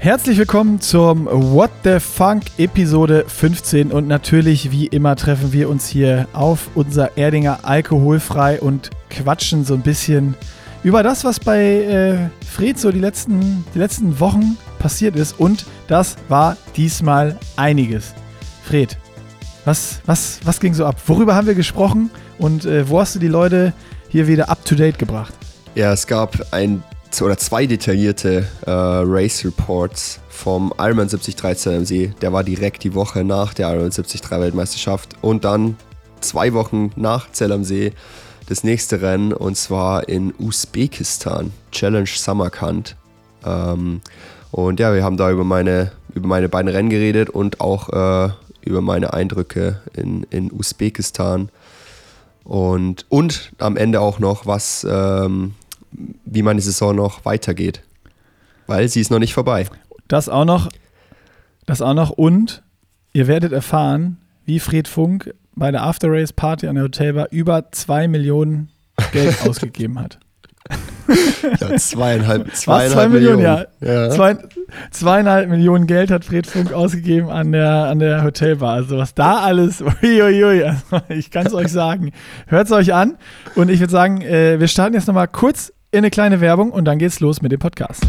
Herzlich willkommen zum What the Funk Episode 15 und natürlich wie immer treffen wir uns hier auf unser Erdinger alkoholfrei und quatschen so ein bisschen über das, was bei äh, Fred so die letzten, die letzten Wochen passiert ist und das war diesmal einiges. Fred, was, was, was ging so ab? Worüber haben wir gesprochen und äh, wo hast du die Leute hier wieder up to date gebracht? Ja, es gab ein oder zwei detaillierte äh, Race Reports vom Ironman 73 am See. Der war direkt die Woche nach der Ironman 73 Weltmeisterschaft und dann zwei Wochen nach Zell am See das nächste Rennen und zwar in Usbekistan, Challenge Samarkand. Ähm, und ja, wir haben da über meine, über meine beiden Rennen geredet und auch äh, über meine Eindrücke in, in Usbekistan. Und, und am Ende auch noch, was ähm, wie meine Saison noch weitergeht. Weil sie ist noch nicht vorbei. Das auch noch. Das auch noch. Und ihr werdet erfahren, wie Fred Funk bei der After Race Party an der Hotelbar über zwei Millionen Geld ausgegeben hat. ja, zweieinhalb, zweieinhalb zwei Millionen, Millionen, ja. ja. Zwei, zweieinhalb Millionen Geld hat Fred Funk ausgegeben an der, an der Hotelbar. Also was da alles, uiuiui, also ich kann es euch sagen. Hört es euch an. Und ich würde sagen, äh, wir starten jetzt nochmal kurz in eine kleine Werbung und dann geht's los mit dem Podcast.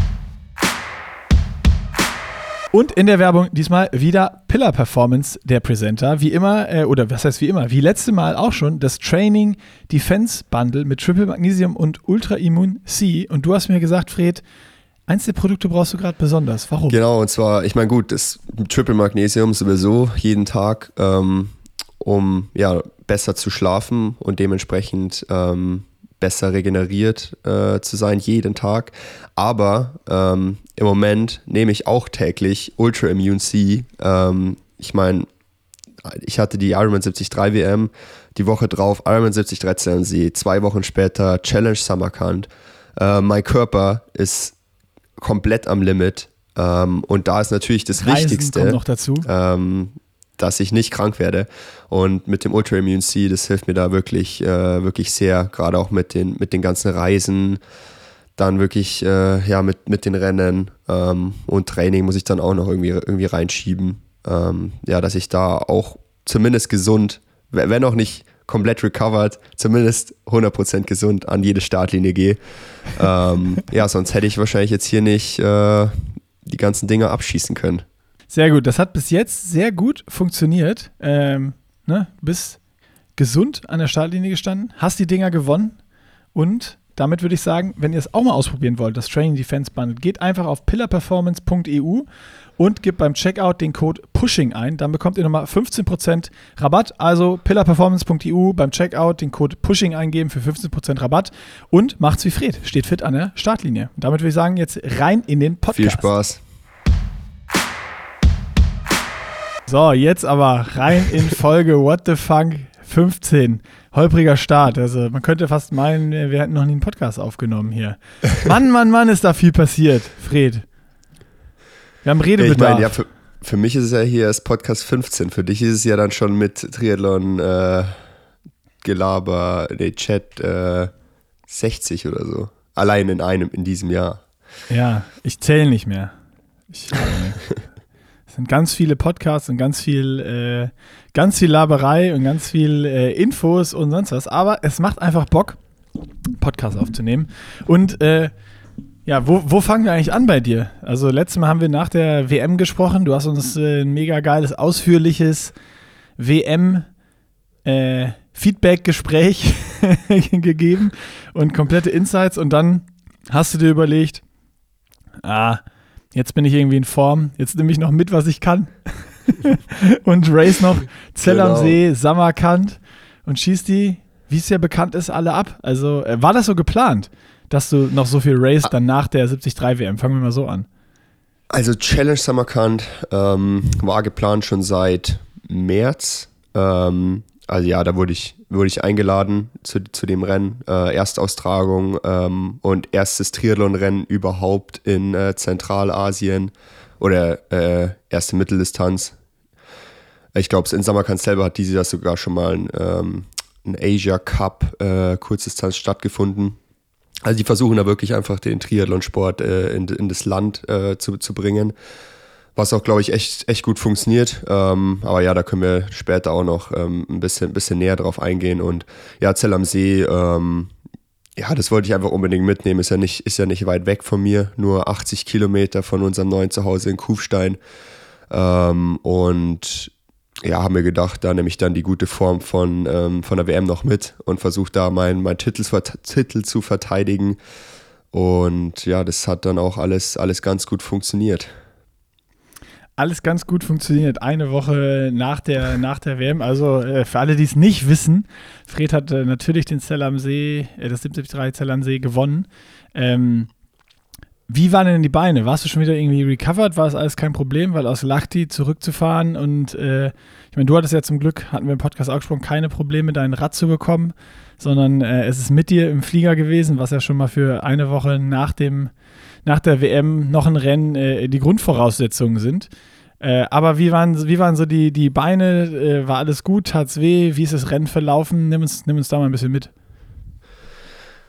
Und in der Werbung diesmal wieder Pillar Performance, der Presenter. Wie immer, äh, oder was heißt wie immer, wie letzte Mal auch schon, das Training Defense Bundle mit Triple Magnesium und Ultra Immun C. Und du hast mir gesagt, Fred, eins der Produkte brauchst du gerade besonders. Warum? Genau, und zwar, ich meine, gut, das Triple Magnesium sowieso jeden Tag, ähm, um ja, besser zu schlafen und dementsprechend ähm, besser regeneriert äh, zu sein jeden Tag. Aber ähm, im Moment nehme ich auch täglich Ultra Immune C. Ähm, ich meine, ich hatte die Ironman 73 WM, die Woche drauf Ironman 73 CMC, zwei Wochen später Challenge Samarkand. Äh, mein Körper ist komplett am Limit. Ähm, und da ist natürlich das Reisen Wichtigste. Ähm, dass ich nicht krank werde. Und mit dem Ultra Immune C, das hilft mir da wirklich, äh, wirklich sehr, gerade auch mit den, mit den ganzen Reisen, dann wirklich, äh, ja, mit, mit den Rennen ähm, und Training muss ich dann auch noch irgendwie, irgendwie reinschieben. Ähm, ja, dass ich da auch zumindest gesund, wenn auch nicht komplett recovered, zumindest 100% gesund an jede Startlinie gehe. ähm, ja, sonst hätte ich wahrscheinlich jetzt hier nicht äh, die ganzen Dinge abschießen können. Sehr gut. Das hat bis jetzt sehr gut funktioniert. Ähm, ne? Bist gesund an der Startlinie gestanden, hast die Dinger gewonnen und damit würde ich sagen, wenn ihr es auch mal ausprobieren wollt, das Training Defense Bundle, geht einfach auf pillarperformance.eu und gebt beim Checkout den Code PUSHING ein. Dann bekommt ihr nochmal 15% Rabatt. Also pillarperformance.eu beim Checkout den Code PUSHING eingeben für 15% Rabatt und macht's wie Fred. Steht fit an der Startlinie. Und damit würde ich sagen, jetzt rein in den Podcast. Viel Spaß. So, jetzt aber rein in Folge What the Funk 15. Holpriger Start. Also man könnte fast meinen, wir hätten noch nie einen Podcast aufgenommen hier. Mann, Mann, Mann, ist da viel passiert, Fred. Wir haben Redebedarf. Ich meine, ja, für, für, mich ist es ja hier erst Podcast 15. Für dich ist es ja dann schon mit Triathlon äh, Gelaber, nee, Chat äh, 60 oder so. Allein in einem, in diesem Jahr. Ja, ich zähle nicht mehr. Ich, sind ganz viele Podcasts und ganz viel, äh, ganz viel Laberei und ganz viel äh, Infos und sonst was. Aber es macht einfach Bock, Podcasts aufzunehmen. Und äh, ja, wo, wo fangen wir eigentlich an bei dir? Also letztes Mal haben wir nach der WM gesprochen. Du hast uns äh, ein mega geiles, ausführliches WM äh, Feedback-Gespräch gegeben und komplette Insights. Und dann hast du dir überlegt, ah, jetzt bin ich irgendwie in Form, jetzt nehme ich noch mit, was ich kann. und race noch Zell genau. am See, Samarkand und schießt die, wie es ja bekannt ist, alle ab. Also äh, war das so geplant, dass du noch so viel race dann nach der 73 WM? Fangen wir mal so an. Also Challenge Samarkand ähm, war geplant schon seit März. Ähm, also ja, da wurde ich, wurde ich eingeladen zu, zu dem Rennen. Äh, Erstaustragung ähm, und erstes Triathlon-Rennen überhaupt in äh, Zentralasien oder äh, erste Mitteldistanz. Ich glaube, in Samarkand selber hat dieses Jahr sogar schon mal ein, ähm, ein Asia Cup äh, Kurzdistanz stattgefunden. Also die versuchen da wirklich einfach den Triathlonsport äh, in, in, das Land äh, zu, zu bringen. Was auch, glaube ich, echt, echt gut funktioniert. Ähm, aber ja, da können wir später auch noch ähm, ein bisschen, bisschen näher drauf eingehen. Und ja, Zell am See, ähm, ja, das wollte ich einfach unbedingt mitnehmen. Ist ja, nicht, ist ja nicht weit weg von mir, nur 80 Kilometer von unserem neuen Zuhause in Kufstein. Ähm, und ja, haben wir gedacht, da nehme ich dann die gute Form von, ähm, von der WM noch mit und versuche da meinen mein Titel, Titel zu verteidigen. Und ja, das hat dann auch alles, alles ganz gut funktioniert alles ganz gut funktioniert. Eine Woche nach der, nach der WM. Also äh, für alle, die es nicht wissen, Fred hat äh, natürlich den Zell am See, äh, das 73 Zell am See gewonnen. Ähm, wie waren denn die Beine? Warst du schon wieder irgendwie recovered? War es alles kein Problem, weil aus Lachti zurückzufahren und äh, ich meine, du hattest ja zum Glück, hatten wir im Podcast auch gesprochen, keine Probleme, dein Rad zu bekommen, sondern äh, es ist mit dir im Flieger gewesen, was ja schon mal für eine Woche nach dem nach der WM noch ein Rennen äh, die Grundvoraussetzungen sind. Äh, aber wie waren, wie waren so die, die Beine? Äh, war alles gut? Tat's weh? Wie ist das Rennen verlaufen? Nimm uns, nimm uns da mal ein bisschen mit.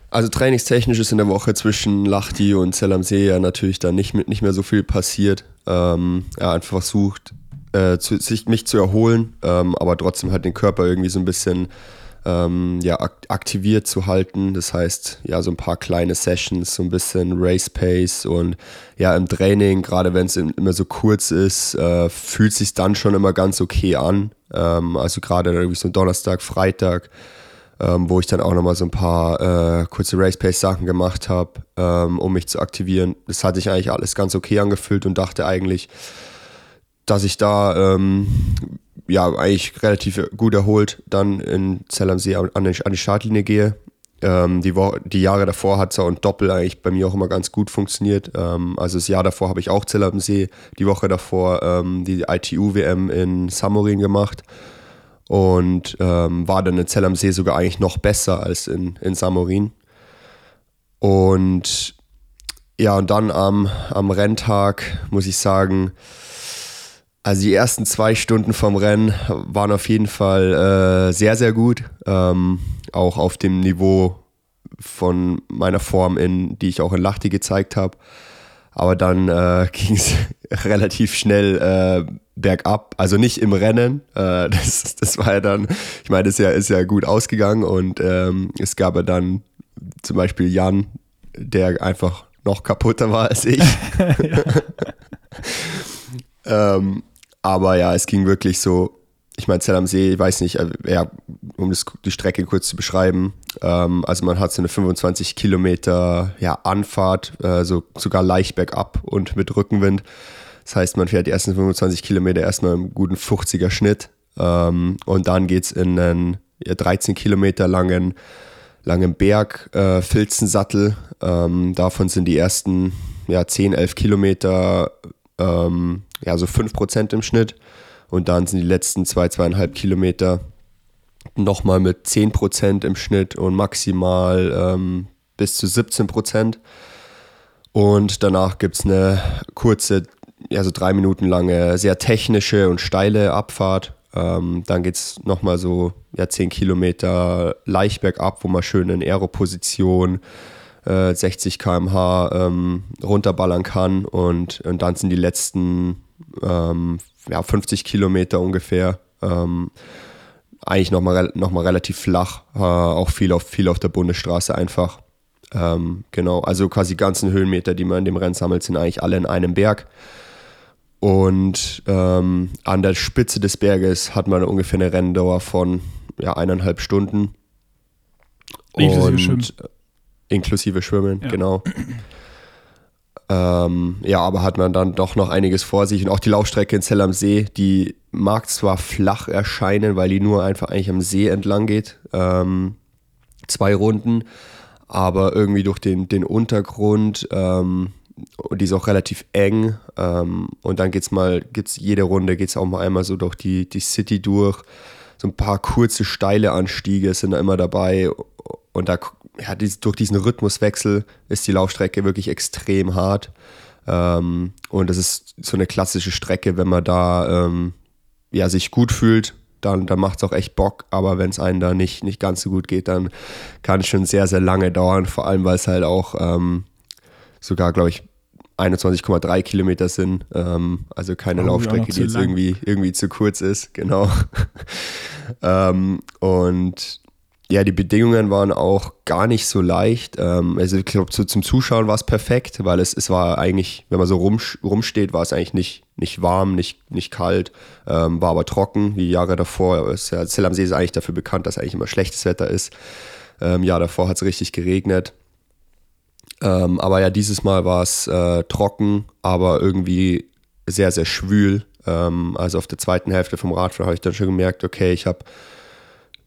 Also trainingstechnisch ist in der Woche zwischen Lachti und Zell am See ja natürlich da nicht, nicht mehr so viel passiert. Ähm, er einfach versucht, äh, zu, sich, mich zu erholen, ähm, aber trotzdem halt den Körper irgendwie so ein bisschen ähm, ja, aktiviert zu halten. Das heißt, ja, so ein paar kleine Sessions, so ein bisschen Race Pace und ja, im Training, gerade wenn es immer so kurz ist, äh, fühlt sich dann schon immer ganz okay an. Ähm, also gerade irgendwie so Donnerstag, Freitag, ähm, wo ich dann auch nochmal so ein paar äh, kurze Race Pace Sachen gemacht habe, ähm, um mich zu aktivieren. Das hatte ich eigentlich alles ganz okay angefühlt und dachte eigentlich, dass ich da ähm, ja eigentlich relativ gut erholt dann in Zell am See an, an die Startlinie gehe. Ähm, die, Woche, die Jahre davor hat so und Doppel eigentlich bei mir auch immer ganz gut funktioniert. Ähm, also das Jahr davor habe ich auch Zell am See, die Woche davor ähm, die ITU-WM in Samorin gemacht und ähm, war dann in Zell am See sogar eigentlich noch besser als in, in Samorin. Und ja, und dann am, am Renntag muss ich sagen, also die ersten zwei Stunden vom Rennen waren auf jeden Fall äh, sehr, sehr gut. Ähm, auch auf dem Niveau von meiner Form, in, die ich auch in Lachti gezeigt habe. Aber dann äh, ging es relativ schnell äh, bergab. Also nicht im Rennen. Äh, das, das war ja dann, ich meine, das ist ja, ist ja gut ausgegangen. Und ähm, es gab ja dann zum Beispiel Jan, der einfach noch kaputter war als ich. ähm, aber ja, es ging wirklich so, ich meine, Zell am See, ich weiß nicht, äh, ja, um das, die Strecke kurz zu beschreiben. Ähm, also man hat so eine 25 Kilometer ja, Anfahrt, äh, so sogar leicht bergab und mit Rückenwind. Das heißt, man fährt die ersten 25 Kilometer erstmal im guten 50er Schnitt ähm, und dann geht es in einen ja, 13 Kilometer langen, langen Berg, äh, Filzensattel. Ähm, davon sind die ersten ja, 10, 11 Kilometer ähm, ja, so 5% im Schnitt. Und dann sind die letzten zwei, zweieinhalb Kilometer nochmal mit 10% im Schnitt und maximal ähm, bis zu 17%. Und danach gibt es eine kurze, ja, so drei Minuten lange, sehr technische und steile Abfahrt. Ähm, dann geht es nochmal so ja, 10 Kilometer leicht bergab, wo man schön in Aeroposition 60 äh, km/h ähm, runterballern kann. Und, und dann sind die letzten ähm, ja, 50 Kilometer ungefähr. Ähm, eigentlich nochmal noch mal relativ flach, äh, auch viel auf, viel auf der Bundesstraße einfach. Ähm, genau, also quasi die ganzen Höhenmeter, die man in dem Rennen sammelt, sind eigentlich alle in einem Berg. Und ähm, an der Spitze des Berges hat man ungefähr eine Renndauer von ja, eineinhalb Stunden. Inklusive Und, Schwimmen. Inklusive Schwimmen, ja. genau. Ähm, ja, aber hat man dann doch noch einiges vor sich. Und auch die Laufstrecke in Zell am See, die mag zwar flach erscheinen, weil die nur einfach eigentlich am See entlang geht. Ähm, zwei Runden, aber irgendwie durch den, den Untergrund, ähm, die ist auch relativ eng. Ähm, und dann geht's mal, geht's jede Runde geht's auch mal einmal so durch die, die City durch. So ein paar kurze, steile Anstiege sind da immer dabei. Und da ja, dies, durch diesen Rhythmuswechsel ist die Laufstrecke wirklich extrem hart. Ähm, und das ist so eine klassische Strecke, wenn man da ähm, ja, sich gut fühlt, dann, dann macht es auch echt Bock. Aber wenn es einem da nicht, nicht ganz so gut geht, dann kann es schon sehr, sehr lange dauern. Vor allem, weil es halt auch ähm, sogar, glaube ich, 21,3 Kilometer sind. Ähm, also keine oh, Laufstrecke, die jetzt irgendwie, irgendwie zu kurz ist. Genau. ähm, und ja, die Bedingungen waren auch gar nicht so leicht. Ähm, also ich glaube, so zum Zuschauen war es perfekt, weil es, es war eigentlich, wenn man so rum, rumsteht, war es eigentlich nicht, nicht warm, nicht, nicht kalt, ähm, war aber trocken, wie Jahre davor. Es, ja, Zell am See ist eigentlich dafür bekannt, dass eigentlich immer schlechtes Wetter ist. Ähm, Jahr davor hat es richtig geregnet. Ähm, aber ja, dieses Mal war es äh, trocken, aber irgendwie sehr, sehr schwül. Ähm, also auf der zweiten Hälfte vom Radfahren habe ich dann schon gemerkt, okay, ich habe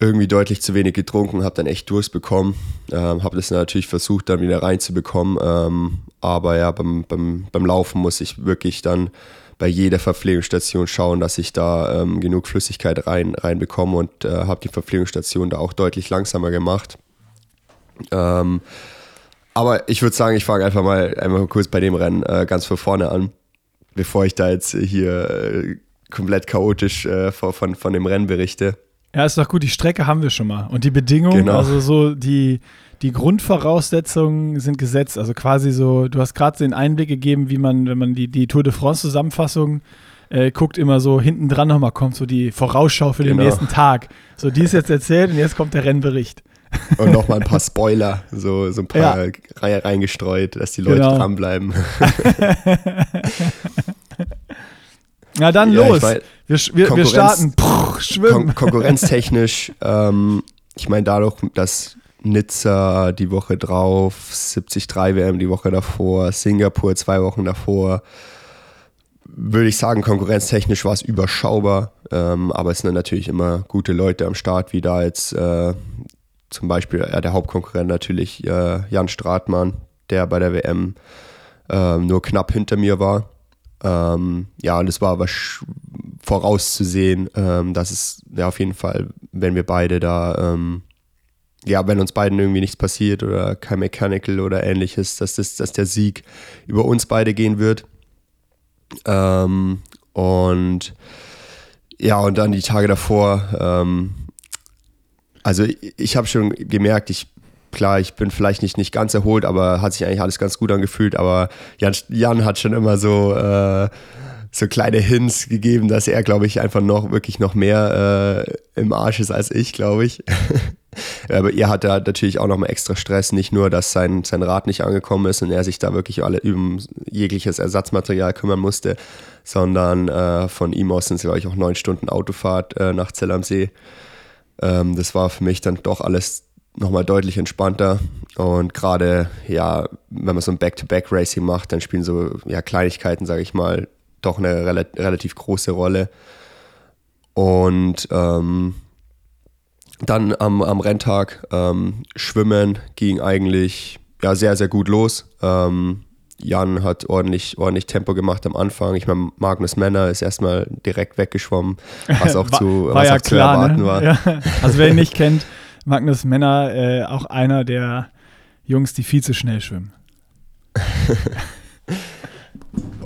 irgendwie deutlich zu wenig getrunken, habe dann echt Durst bekommen. Ähm, habe das natürlich versucht, dann wieder reinzubekommen. Ähm, aber ja, beim, beim, beim Laufen muss ich wirklich dann bei jeder Verpflegungsstation schauen, dass ich da ähm, genug Flüssigkeit rein, reinbekomme und äh, habe die Verpflegungsstation da auch deutlich langsamer gemacht. Ähm, aber ich würde sagen, ich fange einfach mal einfach kurz bei dem Rennen äh, ganz von vorne an, bevor ich da jetzt hier äh, komplett chaotisch äh, von, von dem Rennen berichte. Ja, ist doch gut, die Strecke haben wir schon mal. Und die Bedingungen, genau. also so die, die Grundvoraussetzungen sind gesetzt. Also quasi so, du hast gerade den Einblick gegeben, wie man, wenn man die, die Tour de France-Zusammenfassung äh, guckt, immer so hinten dran nochmal kommt, so die Vorausschau für den genau. nächsten Tag. So, die ist jetzt erzählt und jetzt kommt der Rennbericht. Und nochmal ein paar Spoiler, so, so ein paar ja. reingestreut, dass die Leute genau. dranbleiben. Na dann ja, los. Mein, wir, wir, wir, starten. Puh, schwimmen. Kon konkurrenztechnisch, ähm, ich meine, dadurch, dass Nizza die Woche drauf, 73 WM die Woche davor, Singapur zwei Wochen davor, würde ich sagen, konkurrenztechnisch war es überschaubar. Ähm, aber es sind natürlich immer gute Leute am Start, wie da jetzt äh, zum Beispiel äh, der Hauptkonkurrent natürlich äh, Jan Stratmann, der bei der WM äh, nur knapp hinter mir war. Ähm, ja, und es war aber vorauszusehen, ähm, dass es ja auf jeden Fall, wenn wir beide da, ähm, ja, wenn uns beiden irgendwie nichts passiert oder kein Mechanical oder ähnliches, dass, das, dass der Sieg über uns beide gehen wird. Ähm, und ja, und dann die Tage davor, ähm, also ich, ich habe schon gemerkt, ich klar, ich bin vielleicht nicht, nicht ganz erholt, aber hat sich eigentlich alles ganz gut angefühlt. Aber Jan, Jan hat schon immer so, äh, so kleine Hints gegeben, dass er, glaube ich, einfach noch wirklich noch mehr äh, im Arsch ist als ich, glaube ich. aber er hatte natürlich auch nochmal extra Stress, nicht nur, dass sein, sein Rad nicht angekommen ist und er sich da wirklich alle um jegliches Ersatzmaterial kümmern musste, sondern äh, von ihm aus sind es, glaube ich, auch neun Stunden Autofahrt äh, nach Zell am See. Ähm, das war für mich dann doch alles nochmal deutlich entspannter. Und gerade, ja, wenn man so ein Back-to-Back-Racing macht, dann spielen so ja, Kleinigkeiten, sage ich mal, doch eine rel relativ große Rolle. Und ähm, dann am, am Renntag ähm, Schwimmen ging eigentlich ja, sehr, sehr gut los. Ähm, Jan hat ordentlich, ordentlich Tempo gemacht am Anfang. Ich meine, Magnus Männer ist erstmal direkt weggeschwommen, was auch, zu, war was ja auch klar, zu erwarten ne? war. Ja. Also wer ihn nicht kennt, Magnus Männer, äh, auch einer der Jungs, die viel zu schnell schwimmen.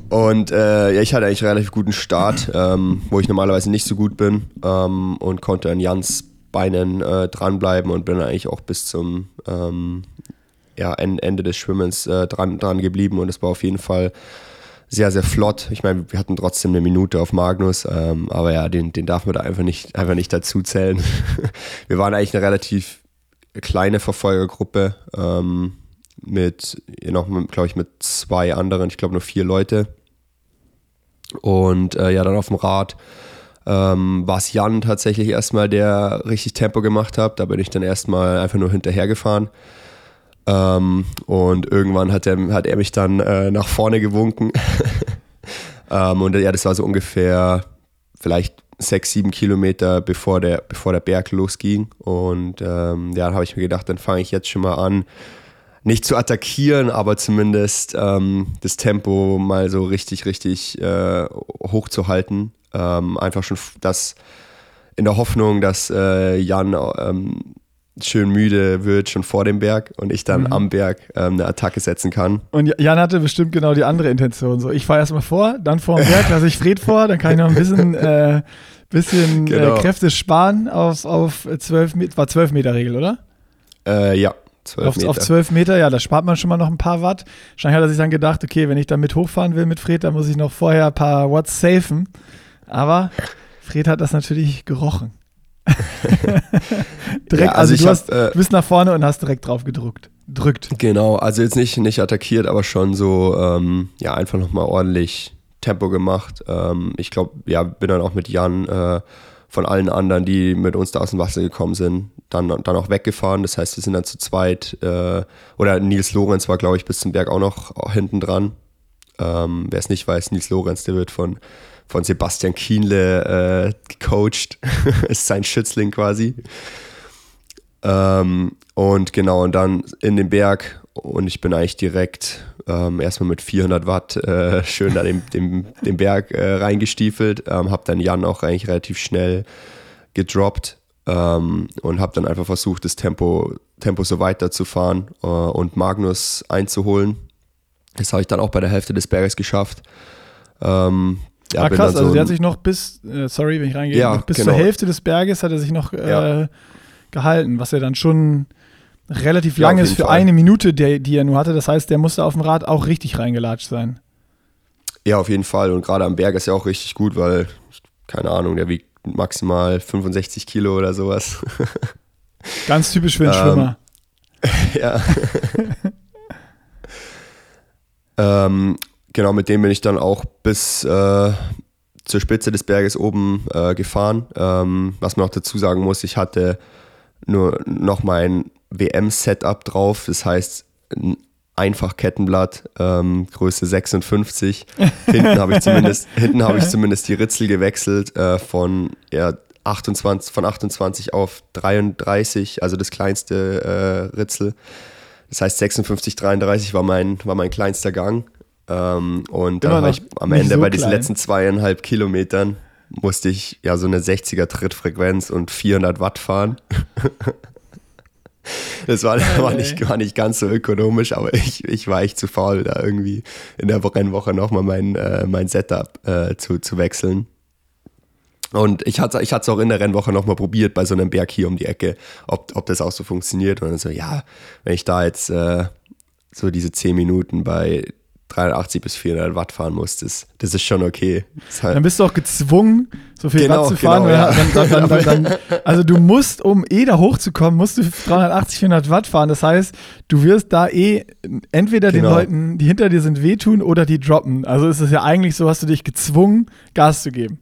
und äh, ja, ich hatte eigentlich einen relativ guten Start, ähm, wo ich normalerweise nicht so gut bin ähm, und konnte an Jans Beinen äh, dranbleiben und bin eigentlich auch bis zum ähm, ja, Ende des Schwimmens äh, dran, dran geblieben und es war auf jeden Fall sehr, sehr flott. Ich meine, wir hatten trotzdem eine Minute auf Magnus, ähm, aber ja, den, den darf man da einfach nicht, einfach nicht dazu zählen. wir waren eigentlich eine relativ kleine Verfolgergruppe ähm, mit, noch, glaube ich, mit zwei anderen, ich glaube nur vier Leute. Und äh, ja, dann auf dem Rad ähm, war es Jan tatsächlich erstmal, der richtig Tempo gemacht hat. Da bin ich dann erstmal einfach nur hinterhergefahren. Ähm, und irgendwann hat er, hat er mich dann äh, nach vorne gewunken. ähm, und ja, das war so ungefähr vielleicht sechs, sieben Kilometer bevor der, bevor der Berg losging. Und ähm, ja, dann habe ich mir gedacht, dann fange ich jetzt schon mal an, nicht zu attackieren, aber zumindest ähm, das Tempo mal so richtig, richtig äh, hochzuhalten. Ähm, einfach schon das in der Hoffnung, dass äh, Jan ähm, schön müde wird schon vor dem Berg und ich dann mhm. am Berg ähm, eine Attacke setzen kann. Und Jan hatte bestimmt genau die andere Intention. So, ich fahre erstmal vor, dann vor dem Berg lasse ich Fred vor, dann kann ich noch ein bisschen, äh, bisschen äh, genau. äh, Kräfte sparen auf, auf 12 Meter, war 12 Meter Regel, oder? Äh, ja. 12 auf, Meter. auf 12 Meter, ja, da spart man schon mal noch ein paar Watt. Wahrscheinlich hat er sich dann gedacht, okay, wenn ich damit hochfahren will mit Fred, dann muss ich noch vorher ein paar Watts safen. Aber Fred hat das natürlich gerochen. direkt, ja, also, also du, hab, hast, äh, du bist nach vorne und hast direkt drauf gedrückt. Drückt. Genau, also jetzt nicht, nicht attackiert, aber schon so, ähm, ja, einfach nochmal ordentlich Tempo gemacht. Ähm, ich glaube, ja, bin dann auch mit Jan äh, von allen anderen, die mit uns da aus dem Wasser gekommen sind, dann, dann auch weggefahren. Das heißt, wir sind dann zu zweit, äh, oder Nils Lorenz war, glaube ich, bis zum Berg auch noch hinten dran. Ähm, Wer es nicht weiß, Nils Lorenz, der wird von von Sebastian Kienle äh, gecoacht. ist sein Schützling quasi. Ähm, und genau, und dann in den Berg und ich bin eigentlich direkt ähm, erstmal mit 400 Watt äh, schön da den, den, den Berg äh, reingestiefelt. Ähm, hab dann Jan auch eigentlich relativ schnell gedroppt ähm, und habe dann einfach versucht, das Tempo, Tempo so weiterzufahren äh, und Magnus einzuholen. Das habe ich dann auch bei der Hälfte des Berges geschafft. Ähm, ja, ah, krass, so also der hat sich noch bis, äh, sorry, wenn ich reingehe, ja, bis genau. zur Hälfte des Berges hat er sich noch äh, ja. Gehalten, was ja dann schon relativ ja, lang ist für Fall. eine Minute, der, die er nur hatte. Das heißt, der musste auf dem Rad auch richtig reingelatscht sein. Ja, auf jeden Fall. Und gerade am Berg ist ja auch richtig gut, weil, keine Ahnung, der wiegt maximal 65 Kilo oder sowas. Ganz typisch für einen ähm, Schwimmer. ja. ähm, genau, mit dem bin ich dann auch bis äh, zur Spitze des Berges oben äh, gefahren. Ähm, was man auch dazu sagen muss, ich hatte nur noch mein WM-Setup drauf, das heißt ein Einfachkettenblatt, ähm, Größe 56. Hinten habe ich, zumindest, ich zumindest die Ritzel gewechselt äh, von, ja, 28, von 28 auf 33, also das kleinste äh, Ritzel. Das heißt 56, 33 war mein, war mein kleinster Gang. Ähm, und dann war ich am Ende so bei diesen letzten zweieinhalb Kilometern musste ich ja so eine 60er Trittfrequenz und 400 Watt fahren. Das war, war, nicht, war nicht ganz so ökonomisch, aber ich, ich war echt zu faul, da irgendwie in der Rennwoche nochmal mein, äh, mein Setup äh, zu, zu wechseln. Und ich hatte ich es auch in der Rennwoche nochmal probiert bei so einem Berg hier um die Ecke, ob, ob das auch so funktioniert. Und dann so, ja, wenn ich da jetzt äh, so diese 10 Minuten bei 380 bis 400 Watt fahren musstest. Das ist schon okay. Ist halt dann bist du auch gezwungen, so viel genau, Watt zu fahren. Genau, ja. dann, dann, dann, also du musst, um eh da hochzukommen, musst du 380, 400 Watt fahren. Das heißt, du wirst da eh entweder genau. den Leuten, die hinter dir sind, wehtun oder die droppen. Also ist es ja eigentlich so, hast du dich gezwungen, Gas zu geben.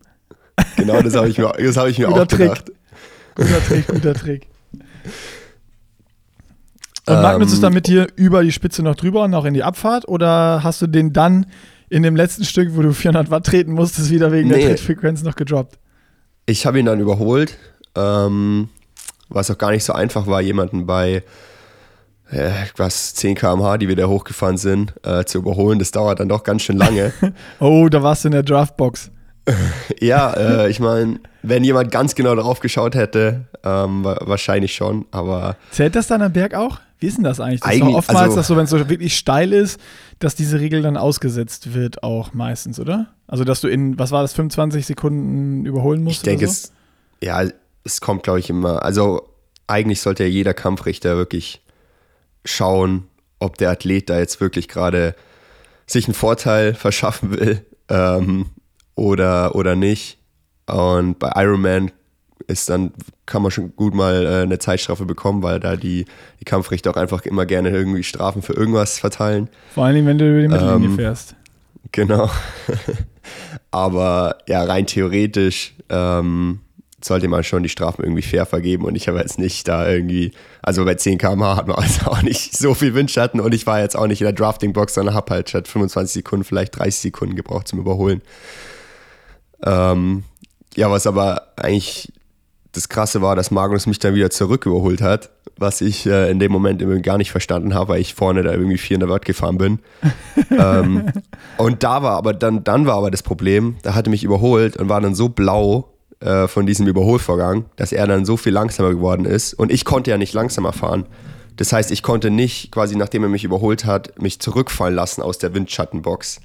Genau, das habe ich mir, das hab ich mir auch Trick. gedacht. Guter Trick, guter Trick. Und Magnus ähm, ist dann mit dir über die Spitze noch drüber und auch in die Abfahrt? Oder hast du den dann in dem letzten Stück, wo du 400 Watt treten musstest, wieder wegen nee. der Trittfrequenz noch gedroppt? Ich habe ihn dann überholt, ähm, was auch gar nicht so einfach war, jemanden bei äh, was 10 km/h, die wir da hochgefahren sind, äh, zu überholen. Das dauert dann doch ganz schön lange. oh, da warst du in der Draftbox. ja, äh, ich meine, wenn jemand ganz genau drauf geschaut hätte, ähm, wahrscheinlich schon, aber. Zählt das dann am Berg auch? Wie ist denn das eigentlich? Das eigentlich, ist oftmals also, das so, wenn es so wirklich steil ist, dass diese Regel dann ausgesetzt wird, auch meistens, oder? Also, dass du in, was war das, 25 Sekunden überholen musst? Ich denke, so? es, ja, es kommt, glaube ich, immer. Also, eigentlich sollte ja jeder Kampfrichter wirklich schauen, ob der Athlet da jetzt wirklich gerade sich einen Vorteil verschaffen will ähm, oder, oder nicht. Und bei Ironman ist dann, kann man schon gut mal äh, eine Zeitstrafe bekommen, weil da die, die Kampfrichter auch einfach immer gerne irgendwie Strafen für irgendwas verteilen. Vor allem, wenn du über die Mittellinie ähm, fährst. Genau. Aber ja, rein theoretisch ähm, sollte man schon die Strafen irgendwie fair vergeben und ich habe jetzt nicht da irgendwie, also bei 10 km/h hat man also auch nicht so viel Windschatten und ich war jetzt auch nicht in der Drafting-Box, sondern habe halt statt 25 Sekunden vielleicht 30 Sekunden gebraucht zum Überholen. Ähm, ja, was aber eigentlich das Krasse war, dass Magnus mich dann wieder zurück überholt hat, was ich äh, in dem Moment irgendwie gar nicht verstanden habe, weil ich vorne da irgendwie 400 Watt gefahren bin. ähm, und da war aber dann, dann war aber das Problem, da hatte mich überholt und war dann so blau, äh, äh, von diesem Überholvorgang, dass er dann so viel langsamer geworden ist. Und ich konnte ja nicht langsamer fahren. Das heißt, ich konnte nicht, quasi nachdem er mich überholt hat, mich zurückfallen lassen aus der Windschattenbox.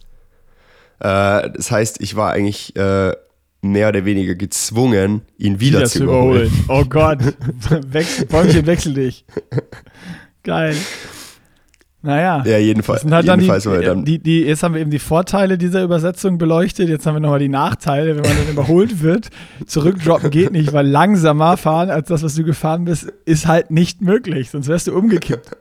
Äh, das heißt, ich war eigentlich äh, mehr oder weniger gezwungen, ihn wieder, wieder zu überholen. überholen. Oh Gott, wechsel, Bäumchen, wechsel dich. Geil. Naja. Ja, jedenfalls. Halt jedenfalls die, dann die, die, jetzt haben wir eben die Vorteile dieser Übersetzung beleuchtet. Jetzt haben wir nochmal die Nachteile, wenn man dann überholt wird. Zurückdroppen geht nicht, weil langsamer fahren als das, was du gefahren bist, ist halt nicht möglich. Sonst wärst du umgekippt.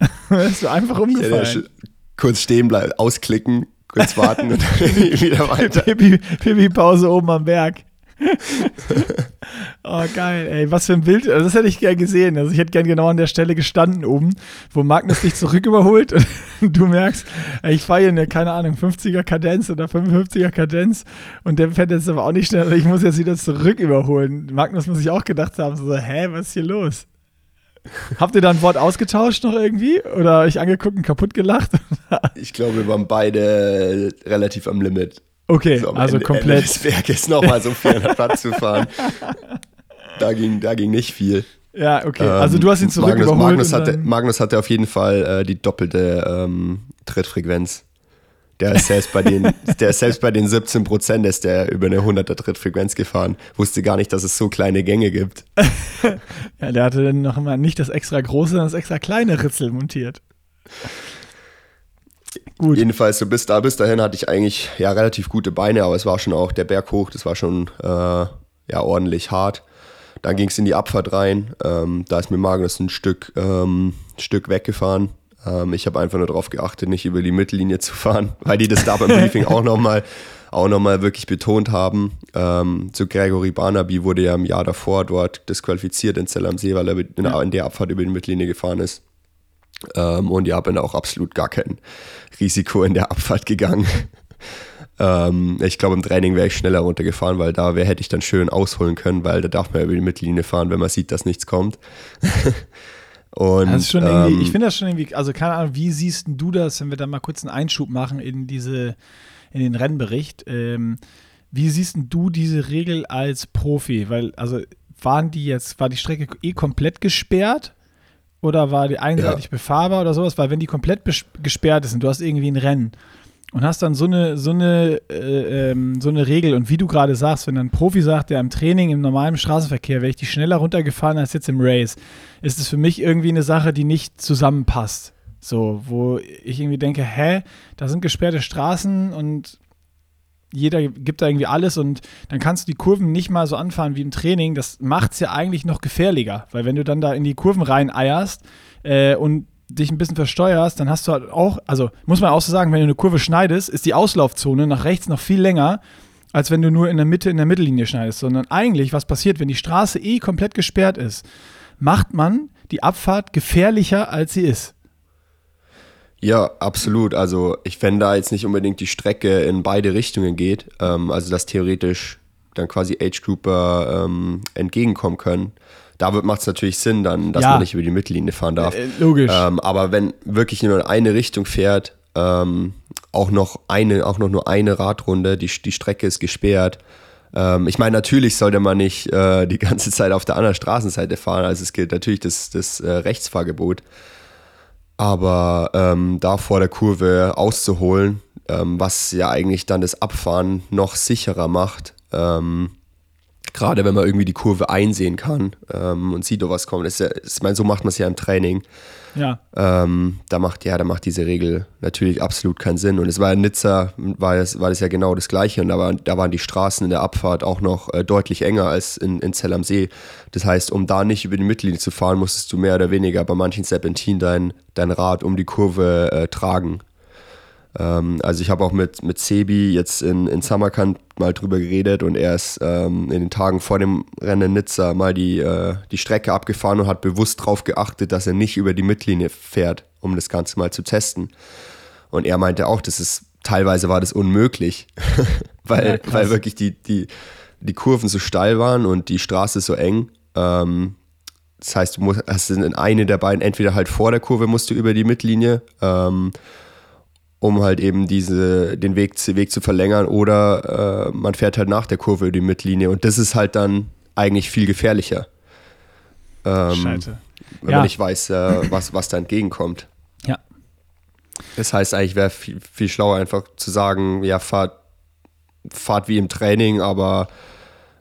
wärst du einfach umgefallen. Ja, kurz stehen bleiben, ausklicken, kurz warten und dann wieder weiter. Pipi-Pause oben am Berg. oh, geil, ey. Was für ein Bild. Also das hätte ich gern gesehen. Also, ich hätte gern genau an der Stelle gestanden oben, wo Magnus dich zurück überholt und du merkst, ey, ich fahre hier eine, keine Ahnung, 50er Kadenz oder 55er Kadenz und der fährt jetzt aber auch nicht schnell. Ich muss jetzt wieder zurück überholen. Magnus muss sich auch gedacht haben, so, hä, was ist hier los? Habt ihr da ein Wort ausgetauscht noch irgendwie? Oder euch angeguckt und kaputt gelacht? ich glaube, wir waren beide relativ am Limit. Okay, so also Ende, komplett. Ende des Werkes nochmal so 400 Watt zu fahren. Da ging, da ging nicht viel. Ja, okay. Ähm, also du hast ihn zurück Magnus, Magnus, hatte, Magnus hatte auf jeden Fall äh, die doppelte ähm, Trittfrequenz. Der ist selbst bei den, der ist selbst bei den 17 Prozent ist der über eine 100er Trittfrequenz gefahren. Wusste gar nicht, dass es so kleine Gänge gibt. ja, der hatte dann noch immer nicht das extra große, sondern das extra kleine Ritzel montiert. Gut. Jedenfalls, so bis, da, bis dahin hatte ich eigentlich ja relativ gute Beine, aber es war schon auch der Berg hoch, das war schon äh, ja, ordentlich hart. Dann ging es in die Abfahrt rein. Ähm, da ist mir Magnus ein Stück, ähm, Stück weggefahren. Ähm, ich habe einfach nur darauf geachtet, nicht über die Mittellinie zu fahren, weil die das da beim Briefing auch nochmal auch noch mal wirklich betont haben. Ähm, zu Gregory Barnaby wurde ja im Jahr davor dort disqualifiziert in Zell am See, weil er in, ja. in der Abfahrt über die Mittellinie gefahren ist. Ähm, und ja, bin auch absolut gar kein Risiko in der Abfahrt gegangen. ähm, ich glaube, im Training wäre ich schneller runtergefahren, weil da wär, hätte ich dann schön ausholen können, weil da darf man ja über die Mittellinie fahren, wenn man sieht, dass nichts kommt. Und, das ähm, ich finde das schon irgendwie, also keine Ahnung, wie siehst du das, wenn wir da mal kurz einen Einschub machen in diese, in den Rennbericht? Ähm, wie siehst du diese Regel als Profi? Weil, also waren die jetzt, war die Strecke eh komplett gesperrt? Oder war die einseitig ja. befahrbar oder sowas? Weil wenn die komplett gesperrt ist und du hast irgendwie ein Rennen und hast dann so eine, so eine, äh, ähm, so eine Regel und wie du gerade sagst, wenn ein Profi sagt, der im Training, im normalen Straßenverkehr, wäre ich die schneller runtergefahren als jetzt im Race, ist es für mich irgendwie eine Sache, die nicht zusammenpasst. So, wo ich irgendwie denke, hä, da sind gesperrte Straßen und jeder gibt da irgendwie alles und dann kannst du die Kurven nicht mal so anfahren wie im Training. Das macht es ja eigentlich noch gefährlicher, weil wenn du dann da in die Kurven rein eierst äh, und dich ein bisschen versteuerst, dann hast du halt auch, also muss man auch so sagen, wenn du eine Kurve schneidest, ist die Auslaufzone nach rechts noch viel länger, als wenn du nur in der Mitte in der Mittellinie schneidest. Sondern eigentlich, was passiert, wenn die Straße eh komplett gesperrt ist, macht man die Abfahrt gefährlicher, als sie ist. Ja, absolut. Also ich fände da jetzt nicht unbedingt die Strecke in beide Richtungen geht, ähm, also dass theoretisch dann quasi Age Grouper ähm, entgegenkommen können. Da macht es natürlich Sinn, dann, dass ja. man nicht über die Mittellinie fahren darf. Äh, logisch. Ähm, aber wenn wirklich nur in eine Richtung fährt, ähm, auch noch eine, auch noch nur eine Radrunde, die, die Strecke ist gesperrt. Ähm, ich meine, natürlich sollte man nicht äh, die ganze Zeit auf der anderen Straßenseite fahren. Also es gilt natürlich das, das äh, Rechtsfahrgebot. Aber ähm, da vor der Kurve auszuholen, ähm, was ja eigentlich dann das Abfahren noch sicherer macht, ähm, gerade wenn man irgendwie die Kurve einsehen kann ähm, und sieht, oh, was kommt. Ist ja, ich meine, so macht man es ja im Training. Ja. Ähm, da macht ja, da macht diese Regel natürlich absolut keinen Sinn. Und es war in Nizza, war das, war das ja genau das Gleiche. Und da, war, da waren die Straßen in der Abfahrt auch noch äh, deutlich enger als in, in Zell am See. Das heißt, um da nicht über die Mittellinie zu fahren, musstest du mehr oder weniger bei manchen Serpentinen dein, dein Rad um die Kurve äh, tragen. Ähm, also ich habe auch mit, mit Sebi jetzt in, in Samarkand mal drüber geredet und er ist ähm, in den Tagen vor dem Rennen in Nizza mal die, äh, die Strecke abgefahren und hat bewusst darauf geachtet, dass er nicht über die Mittellinie fährt, um das Ganze mal zu testen. Und er meinte auch, dass es teilweise war das unmöglich, weil, ja, weil wirklich die, die, die Kurven so steil waren und die Straße so eng. Ähm, das heißt, du musst, hast in eine der beiden, entweder halt vor der Kurve musst du über die Mittellinie ähm, um halt eben diese, den Weg, Weg zu verlängern oder äh, man fährt halt nach der Kurve über die Mittellinie und das ist halt dann eigentlich viel gefährlicher. Ähm, Scheiße. Wenn Ja. man nicht weiß, äh, was, was da entgegenkommt. Ja. Das heißt, eigentlich wäre viel, viel schlauer einfach zu sagen, ja, fahrt, fahrt wie im Training, aber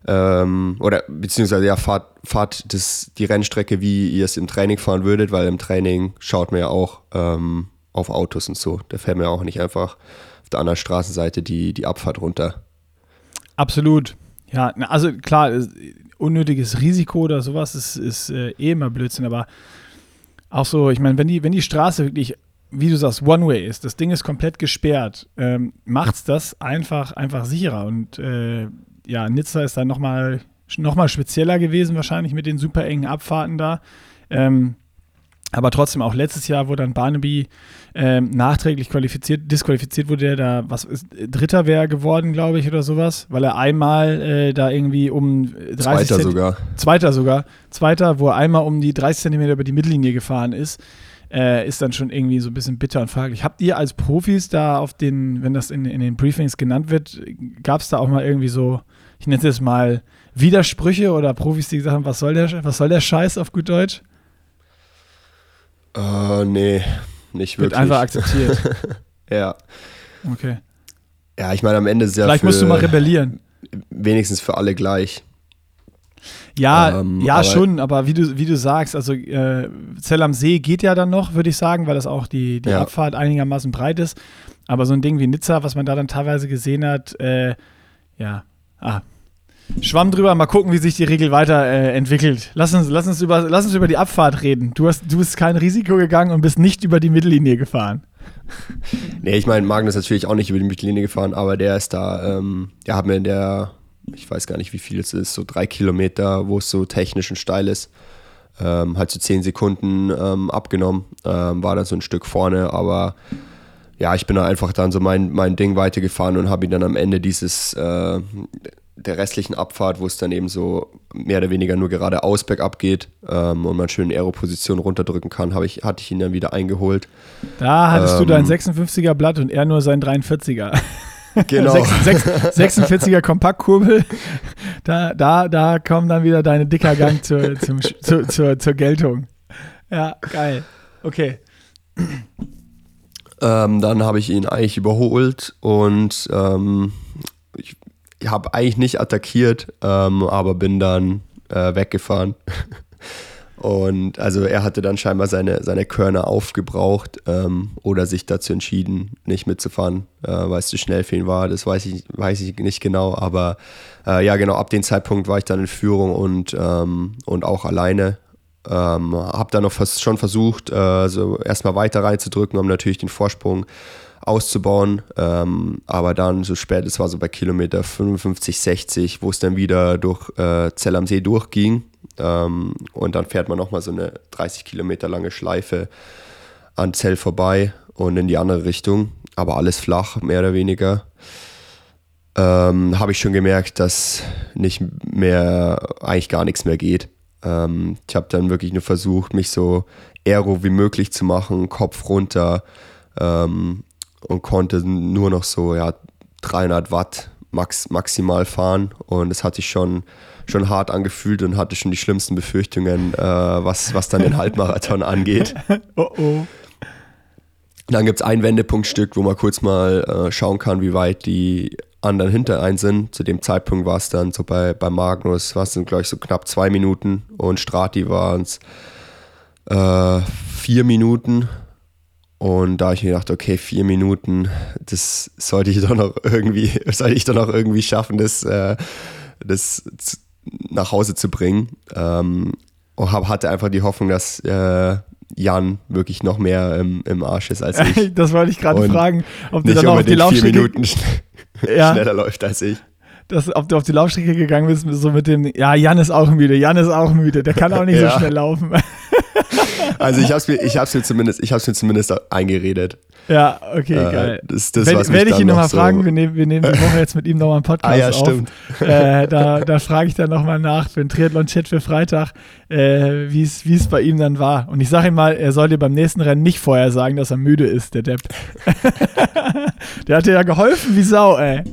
ähm, oder beziehungsweise ja, fahrt, fahrt das, die Rennstrecke, wie ihr es im Training fahren würdet, weil im Training schaut man ja auch ähm, auf Autos und so. Da fährt man auch nicht einfach auf der anderen Straßenseite die, die Abfahrt runter. Absolut. Ja, also klar, es- unnötiges Risiko oder sowas ist, ist äh, eh immer Blödsinn, aber auch so, ich meine, wenn die, wenn die Straße wirklich, wie du sagst, One-Way ist, das Ding ist komplett gesperrt, ähm, macht's das einfach, einfach sicherer. Und äh, ja, Nizza ist dann nochmal noch mal spezieller gewesen, wahrscheinlich mit den super engen Abfahrten da. Ähm, aber trotzdem auch letztes Jahr, wo dann Barnaby ähm, nachträglich qualifiziert, disqualifiziert wurde, der da, was ist, Dritter wäre geworden, glaube ich, oder sowas, weil er einmal äh, da irgendwie um 30 Zweiter Zenti- sogar. Zweiter sogar. Zweiter, wo er einmal um die 30 Zentimeter über die Mittellinie gefahren ist, äh, ist dann schon irgendwie so ein bisschen bitter und fraglich. Habt ihr als Profis da auf den, wenn das in, in den Briefings genannt wird, gab es da auch mal irgendwie so, ich nenne es jetzt mal Widersprüche oder Profis, die gesagt haben, was soll der, was soll der Scheiß auf gut Deutsch? Äh, nee, nicht Wird wirklich. einfach akzeptiert. ja. Okay. ja, ich meine, am Ende ist ja Vielleicht musst du mal rebellieren. wenigstens für alle gleich. Ja, Ähm, ja aber- schon, aber wie du, wie du sagst, also äh, Zell am See geht ja dann noch, würde ich sagen, weil das auch die, die Ja. Abfahrt einigermaßen breit ist. Aber so ein Ding wie Nizza, was man da dann teilweise gesehen hat, äh, ja, ah. Schwamm drüber, mal gucken, wie sich die Regel weiterentwickelt. Äh, lass, uns, lass, uns über, lass uns über die Abfahrt reden. Du, hast, du bist kein Risiko gegangen und bist nicht über die Mittellinie gefahren. Nee, ich meine, Magnus ist natürlich auch nicht über die Mittellinie gefahren, aber der ist da, ähm, der hat mir in der, ich weiß gar nicht, wie viel es ist, so drei Kilometer, wo es so technisch und steil ist, ähm, halt so zehn Sekunden ähm, abgenommen, ähm, war dann so ein Stück vorne, aber ja, ich bin da einfach dann so mein, mein Ding weitergefahren und habe ihn dann am Ende dieses, äh, der restlichen Abfahrt, wo es dann eben so mehr oder weniger nur geradeaus bergab geht ähm, und man schön in Aero-Position runterdrücken kann, habe ich, hatte ich ihn dann wieder eingeholt. Da hattest du Ähm. dein 56er Blatt und er nur sein 43er. Genau. 46er Kompaktkurbel, da, da, da kommt dann wieder deine dicker Gang zur, zum, zur, zur, zur Geltung. Ja, geil. Okay. Ähm, dann habe ich ihn eigentlich überholt und ähm, habe eigentlich nicht attackiert, ähm, aber bin dann äh, weggefahren. und also er hatte dann scheinbar seine, seine Körner aufgebraucht ähm, oder sich dazu entschieden, nicht mitzufahren, äh, weil es zu schnell für ihn war. Das weiß ich, weiß ich nicht genau, aber äh, ja genau, ab dem Zeitpunkt war ich dann in Führung und, ähm, und auch alleine ähm, habe dann noch fast schon versucht, äh, so erstmal weiter reinzudrücken, um natürlich den Vorsprung auszubauen. Ähm, aber dann so spät, es war so bei Kilometer 55, 60, wo es dann wieder durch äh, Zell am See durchging. Ähm, und dann fährt man nochmal so eine 30 Kilometer lange Schleife an Zell vorbei und in die andere Richtung. Aber alles flach, mehr oder weniger. Ähm, habe ich schon gemerkt, dass nicht mehr, eigentlich gar nichts mehr geht. Ähm, ich habe dann wirklich nur versucht, mich so aero wie möglich zu machen, Kopf runter ähm, und konnte nur noch so ja, 300 Watt max, maximal fahren und es hat sich schon, schon hart angefühlt und hatte schon die schlimmsten Befürchtungen, äh, was, was dann den Halbmarathon angeht. Oh oh. Dann gibt es ein Wendepunktstück, wo man kurz mal äh, schauen kann, wie weit die anderen hinter einen sind. Zu dem Zeitpunkt war es dann so bei, bei Magnus, war es dann, glaube ich, so knapp zwei Minuten und Strati waren es äh, vier Minuten. Und da habe ich mir gedacht, okay, vier Minuten, das sollte ich doch noch irgendwie, sollte ich doch noch irgendwie schaffen, das, äh, das z- nach Hause zu bringen. Ähm, und hab, hatte einfach die Hoffnung, dass äh, Jan wirklich noch mehr im, im Arsch ist als ich. Das wollte ich gerade fragen, ob du dann auch auf die unbedingt vier Laufstrecke, Minuten schn- Ja. schneller läuft als ich. dass, ob du auf die Laufstrecke gegangen bist, so mit dem, ja, Jan ist auch müde, Jan ist auch müde, der kann auch nicht Ja. so schnell laufen. Also ich habe es mir, ich hab's mir, zumindest, ich hab's mir zumindest eingeredet. Ja, okay, Äh, geil. das- das, Werde was mich werd ich ihn noch nochmal so- fragen, wir nehmen, wir nehmen die Woche jetzt mit ihm nochmal einen Podcast Ah ja, auf. stimmt. Äh, da da frage ich dann nochmal nach für den Triathlon-Chat für Freitag, äh, wie es wie es bei ihm dann war. Und ich sage ihm mal, er soll dir beim nächsten Rennen nicht vorher sagen, dass er müde ist, der Depp. der hat dir ja geholfen wie Sau, ey.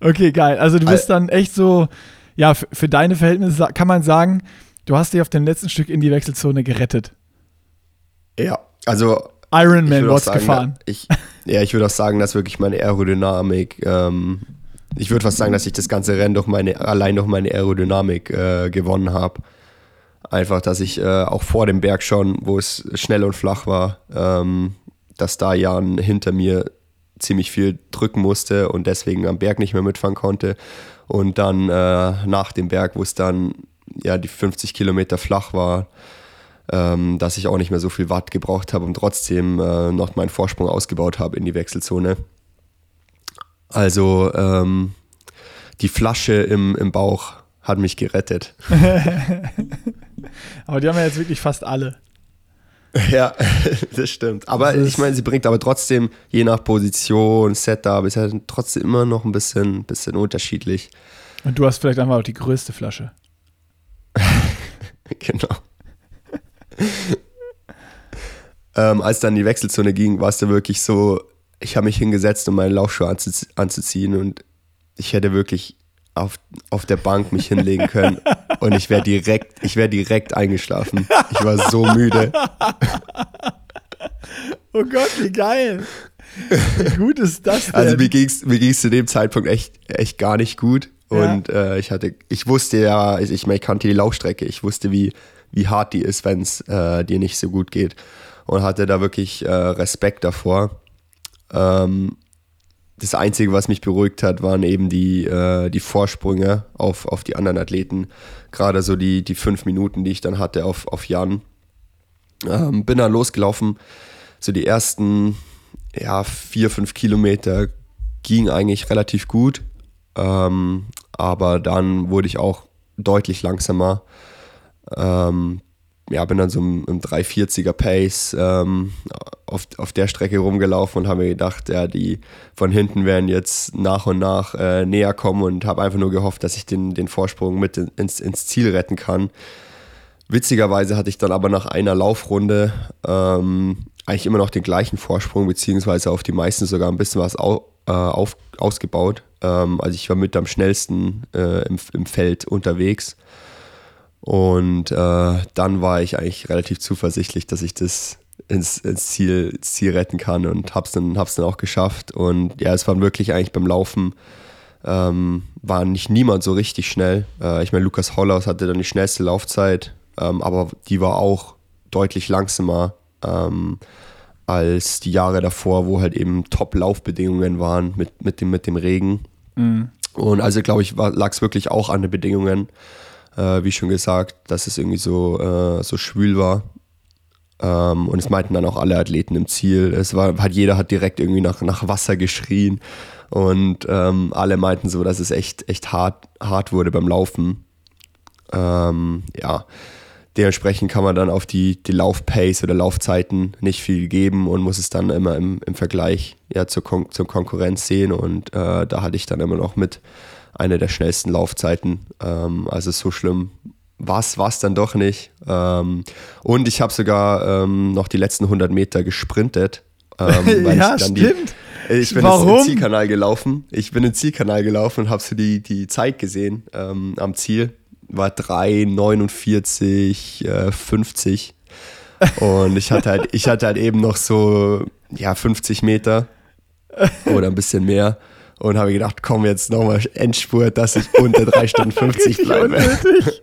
okay, geil. Also du bist dann echt so, ja, für, für deine Verhältnisse kann man sagen, du hast dich auf dem letzten Stück in die Wechselzone gerettet. Ja, also Ironman auch Watts sagen, gefahren. Ich, ja, ich würde auch sagen, dass wirklich meine Aerodynamik, ähm, ich würde fast sagen, dass ich das ganze Rennen durch meine, allein durch meine Aerodynamik äh, gewonnen habe. Einfach, dass ich äh, auch vor dem Berg schon, wo es schnell und flach war, ähm, dass da Jan hinter mir ziemlich viel drücken musste und deswegen am Berg nicht mehr mitfahren konnte. Und dann äh, nach dem Berg, wo es dann ja die 50 Kilometer flach war, ähm, dass ich auch nicht mehr so viel Watt gebraucht habe und trotzdem äh, noch meinen Vorsprung ausgebaut habe in die Wechselzone. Also ähm, die Flasche im, im Bauch hat mich gerettet. Aber die haben ja jetzt wirklich fast alle. ja, das stimmt. Aber Das ich meine, sie bringt aber trotzdem, je nach Position, Setup, ist halt trotzdem immer noch ein bisschen, bisschen unterschiedlich. Und du hast vielleicht einfach auch die größte Flasche. genau. ähm, als dann die Wechselzone ging, war es dann wirklich so, ich habe mich hingesetzt, um meine Laufschuhe anzu anzuziehen und ich hätte wirklich auf, auf der Bank mich hinlegen können und ich wäre direkt, ich wäre direkt eingeschlafen. Ich war so müde. Oh Gott, wie geil. Wie gut ist das denn? Also mir ging es mir ging's zu dem Zeitpunkt echt, echt gar nicht gut. Ja. Und äh, ich hatte, ich wusste ja, ich, ich, ich kannte die Laufstrecke, ich wusste, wie, wie hart die ist, wenn es äh, dir nicht so gut geht. Und hatte da wirklich äh, Respekt davor. Ähm, das Einzige, was mich beruhigt hat, waren eben die, äh, die Vorsprünge auf, auf die anderen Athleten. Gerade so die, die fünf Minuten, die ich dann hatte auf, auf Jan. Ähm, bin dann losgelaufen. So die ersten ja, vier, fünf Kilometer ging eigentlich relativ gut. Ähm, aber dann wurde ich auch deutlich langsamer. Ähm, ja, bin dann so im, im 340er Pace ähm, auf, auf der Strecke rumgelaufen und habe mir gedacht, ja, die von hinten werden jetzt nach und nach äh, näher kommen und habe einfach nur gehofft, dass ich den, den Vorsprung mit in, ins, ins Ziel retten kann. Witzigerweise hatte ich dann aber nach einer Laufrunde ähm, eigentlich immer noch den gleichen Vorsprung, beziehungsweise auf die meisten sogar ein bisschen was au, äh, auf, ausgebaut. Ähm, also ich war mit am schnellsten äh, im, im Feld unterwegs. Und äh, dann war ich eigentlich relativ zuversichtlich, dass ich das ins, ins, Ziel, ins Ziel retten kann und hab's dann, hab's dann auch geschafft. Und ja, es war wirklich eigentlich beim Laufen ähm, war nicht niemand so richtig schnell. Äh, ich meine, Lukas Hollaus hatte dann die schnellste Laufzeit, ähm, aber die war auch deutlich langsamer ähm, als die Jahre davor, wo halt eben Top-Laufbedingungen waren mit, mit, dem, mit dem Regen. Mhm. Und also glaube ich, lag es wirklich auch an den Bedingungen, äh, wie schon gesagt, dass es irgendwie so, äh, so schwül war. Ähm, und es meinten dann auch alle Athleten im Ziel. Es war, hat jeder hat direkt irgendwie nach, nach Wasser geschrien. Und ähm, alle meinten so, dass es echt, echt hart, hart wurde beim Laufen. Ähm, ja, dementsprechend kann man dann auf die, die Laufpace oder Laufzeiten nicht viel geben und muss es dann immer im, im Vergleich ja, zur, Kon zur Konkurrenz sehen. Und äh, da hatte ich dann immer noch mit einer der schnellsten Laufzeiten. Ähm, also so schlimm war es dann doch nicht. Ähm, und ich habe sogar ähm, noch die letzten 100 Meter gesprintet. Ähm, ja, ich stimmt. Die, ich bin Warum? im Zielkanal gelaufen. Ich bin im Zielkanal gelaufen und habe so die, die Zeit gesehen ähm, am Ziel. War 3,49, äh, 50. Und ich hatte halt, ich hatte halt eben noch so, ja, 50 Meter oder ein bisschen mehr. Und habe gedacht, komm jetzt nochmal Endspurt, dass ich unter 3 Stunden 50 Richtig bleibe. unnötig.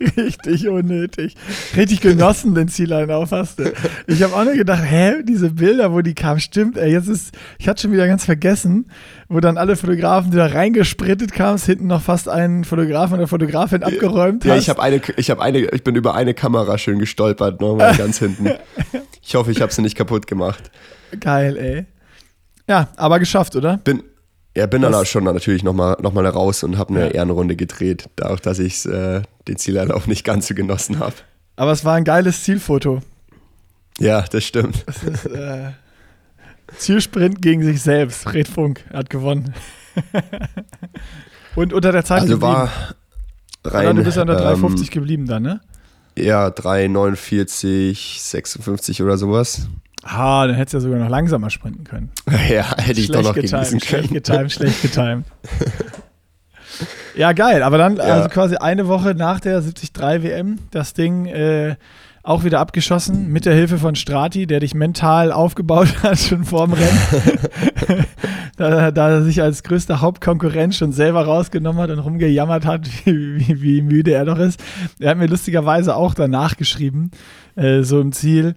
Richtig unnötig. Richtig genossen, den Zieleinlauf hast du. Ich habe auch nur gedacht, hä, diese Bilder, wo die kamen, stimmt, ey, jetzt ist, ich hatte schon wieder ganz vergessen, wo dann alle Fotografen, die da reingesprintet kamen, hinten noch fast einen Fotografen oder Fotografin abgeräumt Ja, hast. ich habe eine, ich habe eine, ich bin über eine Kamera schön gestolpert, nochmal ganz hinten. Ich hoffe, ich habe sie nicht kaputt gemacht. Geil, ey. Ja, aber geschafft, oder? Bin, Ja, bin Was- dann auch schon natürlich nochmal noch mal raus und habe eine Ja. Ehrenrunde gedreht, da auch, dass ich äh, den Zielanlauf nicht ganz so genossen habe. Aber es war ein geiles Zielfoto. Ja, das stimmt. Das ist äh, Zielsprint gegen sich selbst. Fred Funk hat gewonnen. Und unter der Zeit Also geblieben. war Oder rein. du bist an der ähm, 350 geblieben dann, ne? Ja, 3,49, 56 oder sowas. Ah, dann hättest du ja sogar noch langsamer sprinten können. ja, hätte ich doch noch getimed, schlecht können. getimed, schlecht getimed. ja, geil. Aber dann, Ja. also quasi eine Woche nach der 73 WM, das Ding äh, auch wieder abgeschossen mit der Hilfe von Strati, der dich mental aufgebaut hat, schon vorm Rennen. da, da er sich als größter Hauptkonkurrent schon selber rausgenommen hat und rumgejammert hat, wie, wie, wie müde er doch ist. Er hat mir lustigerweise auch danach geschrieben, äh, so im Ziel.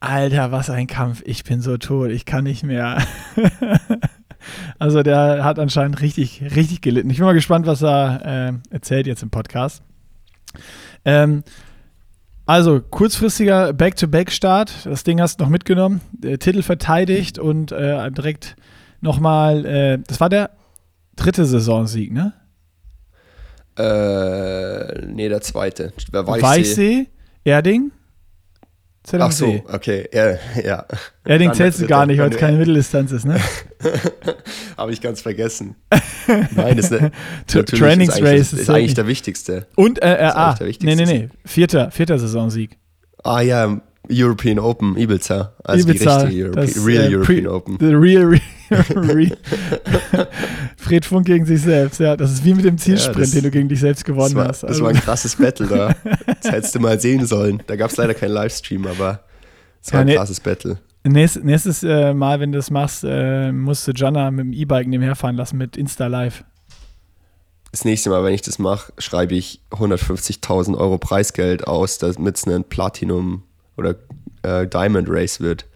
Alter, was ein Kampf. Ich bin so tot. Ich kann nicht mehr. also der hat anscheinend richtig, richtig gelitten. Ich bin mal gespannt, was er äh, erzählt jetzt im Podcast. Ähm, also kurzfristiger Back-to-Back-Start. Das Ding hast du noch mitgenommen. Der Titel verteidigt und äh, direkt nochmal, äh, das war der dritte Saisonsieg, ne? Äh, nee, der zweite. Weichsee. Weichsee, Erding, Ach so, okay. Ja, ja. Dann der zählst du gar nicht, weil es Nee. keine Mitteldistanz ist, ne? Habe ich ganz vergessen. Nein, das ist, ne, Tra- natürlich Trainingsrace ist eigentlich, ist das, ist eigentlich der wichtigste. Und, äh, äh ist ah, der nee, wichtigste nee, nee, vierter, vierter Saisonsieg. Ah ja, European Open, Ibiza. Also Ibiza, die richtige Europe das, Real äh, European Open. The real, real. Fred Funk gegen sich selbst, ja. Das ist wie mit dem Zielsprint, das- den du gegen dich selbst gewonnen Das war, hast. das Also, war ein krasses Battle da. Das hättest du mal sehen sollen. Da gab es leider keinen Livestream, aber es war Ja, ein nee. krasses Battle. nächstes nächstes äh, Mal, wenn du das machst, äh, musst du Jana mit dem E-Bike nebenher fahren lassen mit Insta Live. Das nächste Mal, wenn ich das mache, schreibe ich 150.000 Euro Preisgeld aus, damit es ein Platinum oder äh, Diamond Race wird.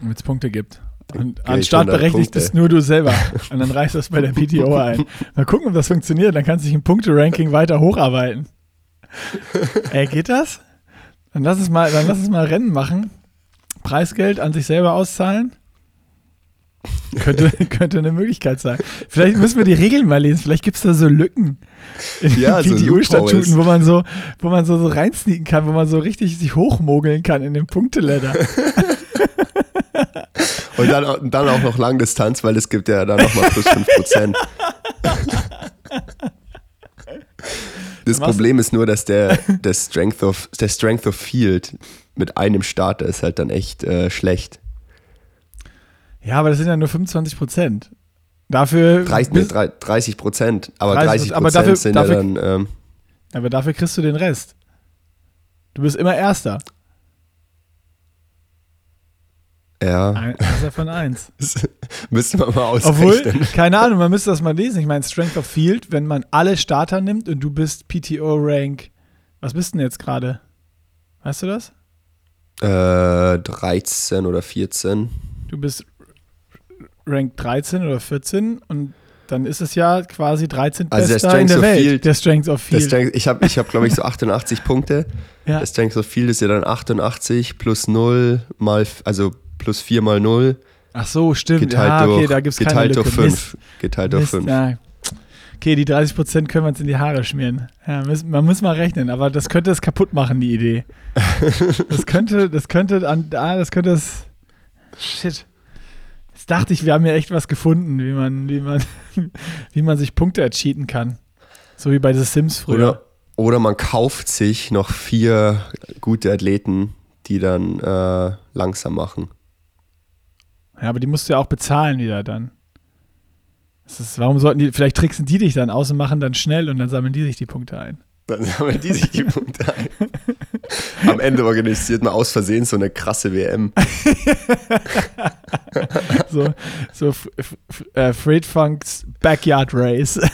damit es Punkte gibt. An 100 berechtigt es nur du selber. Und dann reichst du das bei der PTO ein. Mal gucken, ob das funktioniert. Dann kannst du dich im Punkte-Ranking weiter hocharbeiten. Ey, geht das? Dann lass es mal, dann lass es mal Rennen machen. Preisgeld an sich selber auszahlen. Könnte, könnte eine Möglichkeit sein. Vielleicht müssen wir die Regeln mal lesen. Vielleicht gibt es da so Lücken in Ja, den PTO-Statuten, Loopholes. wo man so, wo man so, so reinsneaken kann, wo man so richtig sich hochmogeln kann in dem Punkteladder. Und dann, dann auch noch Langdistanz, weil es gibt ja dann nochmal plus 5%. Das Problem ist nur, dass der, der, Strength of, der Strength of Field mit einem Starter ist halt dann echt äh, schlecht. Ja, aber das sind ja nur 25 Prozent. Dafür, 30, nee, bis- 30 Prozent, aber 30%, 30 aber Prozent dafür- sind dafür- ja dann, ähm, aber dafür kriegst du den Rest. Du bist immer Erster. ja, Ein, Erster von eins. das müsste man mal Obwohl, ausrechnen. keine Ahnung, man müsste das mal lesen. Ich meine, Strength of Field, wenn man alle Starter nimmt und du bist PTO-Rank, was bist denn jetzt gerade? Weißt du das? Äh, 13 oder 14. Du bist Rank 13 oder 14 und dann ist es ja quasi 13 Also der Bester in Strength der Welt. Field- der Strength of Der Field. Strength, ich habe, ich hab, glaube ich, so 88 Punkte. ja. Der Strength of Field ist ja dann 88 plus 0 mal, also plus 4 mal 0 Ach so, stimmt. geteilt ja, okay, durch, da gibt es keine geteilt Lücke. durch Mist. 5. Geteilt durch Mist, 5. ja. Okay, die 30% können wir uns in die Haare schmieren. Ja, müssen, man muss mal rechnen, aber das könnte es kaputt machen, die Idee. Das könnte, das könnte an, ah, das könnte es. Shit. Jetzt dachte ich, wir haben ja echt was gefunden, wie man, wie man, wie man sich Punkte ercheaten kann. So wie bei The Sims früher. Oder, oder man kauft sich noch vier gute Athleten, die dann äh, langsam machen. Ja, aber die musst du ja auch bezahlen wieder dann. Ist, warum sollten die, vielleicht tricksen die dich dann aus und machen dann schnell und dann sammeln die sich die Punkte ein. Dann sammeln die sich die Punkte ein. Am Ende organisiert man aus Versehen so eine krasse WM. So, so äh, Fred Funks Backyard Race.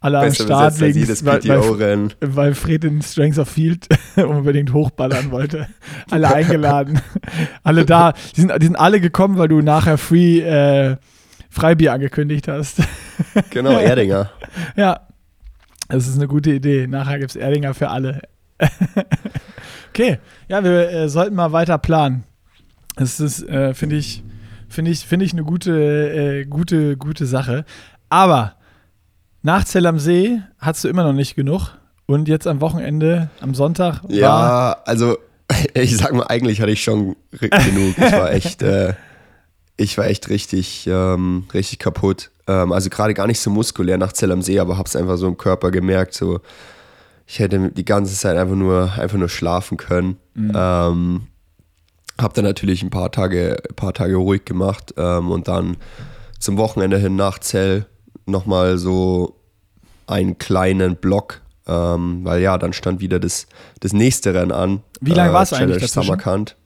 Alle am Start wegen, jedes weil, weil, PTO-Rennen. weil Fred in Strengths of Field unbedingt hochballern wollte. Alle eingeladen. alle da. Die sind, die sind alle gekommen, weil du nachher Free äh, Freibier angekündigt hast. Genau, Erdinger. Ja, das ist eine gute Idee. Nachher gibt es Erdinger für alle. okay, ja, wir äh, sollten mal weiter planen. Das ist, äh, finde ich, Finde ich, find ich eine gute, äh, gute, gute Sache. Aber nach Zell am See hast du immer noch nicht genug. Und jetzt am Wochenende, am Sonntag. War Ja, also ich sag mal, eigentlich hatte ich schon genug. Ich war echt, äh, ich war echt richtig, ähm, richtig kaputt. Ähm, also gerade gar nicht so muskulär nach Zell am See, aber hab's einfach so im Körper gemerkt. So, ich hätte die ganze Zeit einfach nur, einfach nur schlafen können. Ähm, hab dann natürlich ein paar Tage, ein paar Tage ruhig gemacht ähm, und dann zum Wochenende hin nach Zell nochmal so einen kleinen Block, ähm, weil ja, dann stand wieder das, das nächste Rennen an. Wie lange Äh, war's eigentlich Challenge dazwischen? Samarkand.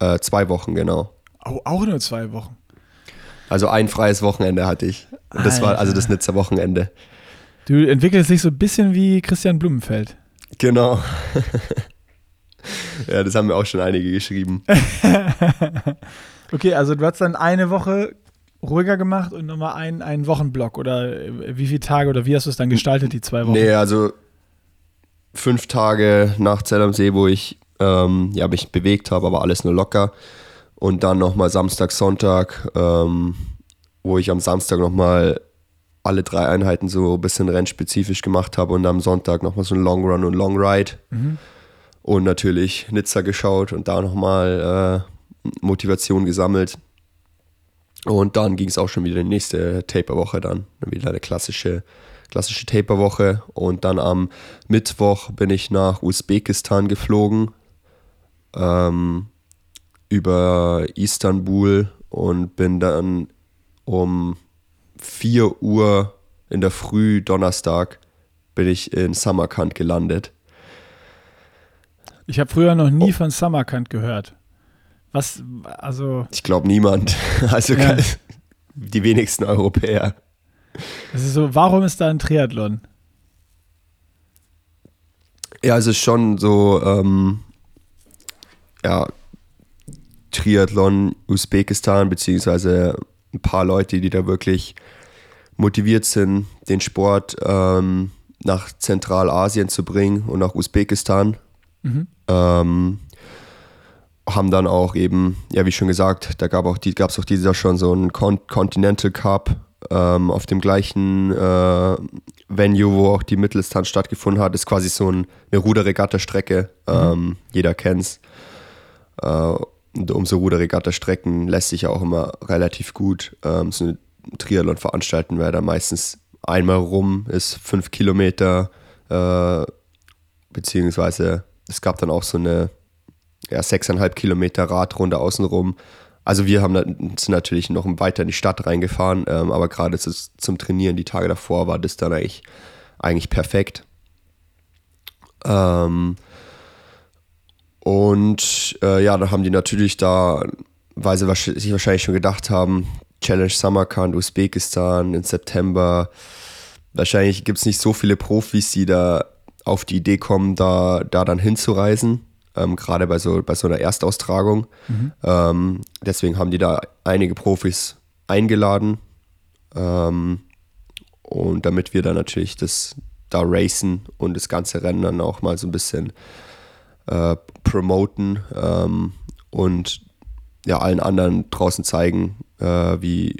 Äh, zwei Wochen, genau. Oh, auch nur zwei Wochen. Also ein freies Wochenende hatte ich. Und das war also Alter. das Nizza Wochenende. Du entwickelst dich so ein bisschen wie Christian Blumenfeld. Genau. ja, das haben mir auch schon einige geschrieben. Okay, also du hast dann eine Woche ruhiger gemacht und nochmal einen, einen Wochenblock oder äh, wie viele Tage oder wie hast du es dann gestaltet, die zwei Wochen? Nee, also fünf Tage nach Zell am See, wo ich ähm, ja, mich bewegt habe, aber alles nur locker. Und dann nochmal Samstag, Sonntag, ähm, wo ich am Samstag nochmal alle drei Einheiten so ein bisschen rennspezifisch gemacht habe und am Sonntag nochmal so ein Long Run und Long Ride. Und natürlich Nizza geschaut und da nochmal äh, Motivation gesammelt. Und dann ging es auch schon wieder die nächste Taperwoche dann. Dann Wieder eine klassische, klassische Taperwoche. Und dann am Mittwoch bin ich nach Usbekistan geflogen. Ähm, über Istanbul und bin dann um 4 Uhr in der Früh Donnerstag bin ich in Samarkand gelandet. Ich habe früher noch Oh. nie von Samarkand gehört. Was, also, Ich glaube niemand. Also Ja. die wenigsten Europäer. es ist so, warum ist da ein Triathlon? Ja, es ist schon so, ähm, ja, Triathlon Usbekistan, beziehungsweise ein paar Leute, die da wirklich motiviert sind, den Sport ähm, nach Zentralasien zu bringen und nach Usbekistan. Ähm, haben dann auch eben, ja, wie schon gesagt, da gab auch die, gab es auch dieses Jahr schon so einen Con Continental Cup ähm, auf dem gleichen äh, Venue, wo auch die Mitteldistanz stattgefunden hat. Ist quasi so ein, eine Ruderregatta-Strecke. Ähm, jeder kennt's. Äh, und um so Ruderregatta-Strecken lässt sich ja auch immer relativ gut ähm, so eine Triathlon veranstalten, weil da meistens einmal rum ist fünf Kilometer, äh, beziehungsweise es gab dann auch so eine ja, sechseinhalb Kilometer Radrunde außenrum. Also wir haben sind natürlich noch weiter in die Stadt reingefahren, ähm, aber gerade zu, zum Trainieren die Tage davor war das dann eigentlich, eigentlich perfekt. Ähm, und äh, ja, dann haben die natürlich da, weil sie sich wahrscheinlich schon gedacht haben, Challenge Samarkand, Usbekistan im September. Wahrscheinlich gibt es nicht so viele Profis, die da auf die Idee kommen, da, da dann hinzureisen. Ähm, Gerade bei so, bei so einer Erstaustragung. Ähm, deswegen haben die da einige Profis eingeladen. Ähm, und damit wir dann natürlich das da racen und das ganze Rennen dann auch mal so ein bisschen äh, promoten ähm, und ja, allen anderen draußen zeigen, äh, wie,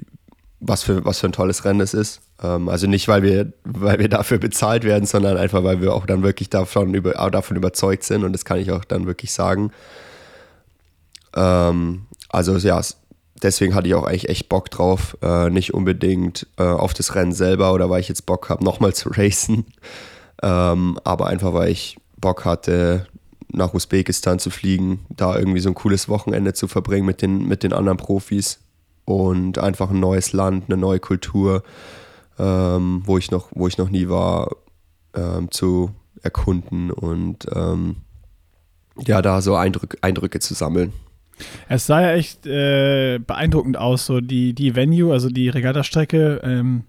was, für, was für ein tolles Rennen es ist. Ähm, also nicht, weil wir, weil wir dafür bezahlt werden, sondern einfach, weil wir auch dann wirklich davon, über, davon überzeugt sind und das kann ich auch dann wirklich sagen. Ähm, also ja, deswegen hatte ich auch eigentlich echt Bock drauf. Äh, nicht unbedingt äh, auf das Rennen selber oder weil ich jetzt Bock habe, nochmal zu racen. Ähm, aber einfach, weil ich Bock hatte, nach Usbekistan zu fliegen, da irgendwie so ein cooles Wochenende zu verbringen mit den, mit den anderen Profis und einfach ein neues Land, eine neue Kultur, ähm, wo, ich noch, wo ich noch nie war, ähm, zu erkunden und ähm, ja, da so Eindrück, Eindrücke zu sammeln. Es sah ja echt äh, beeindruckend aus, so die, die Venue, also die Regattastrecke. Ähm,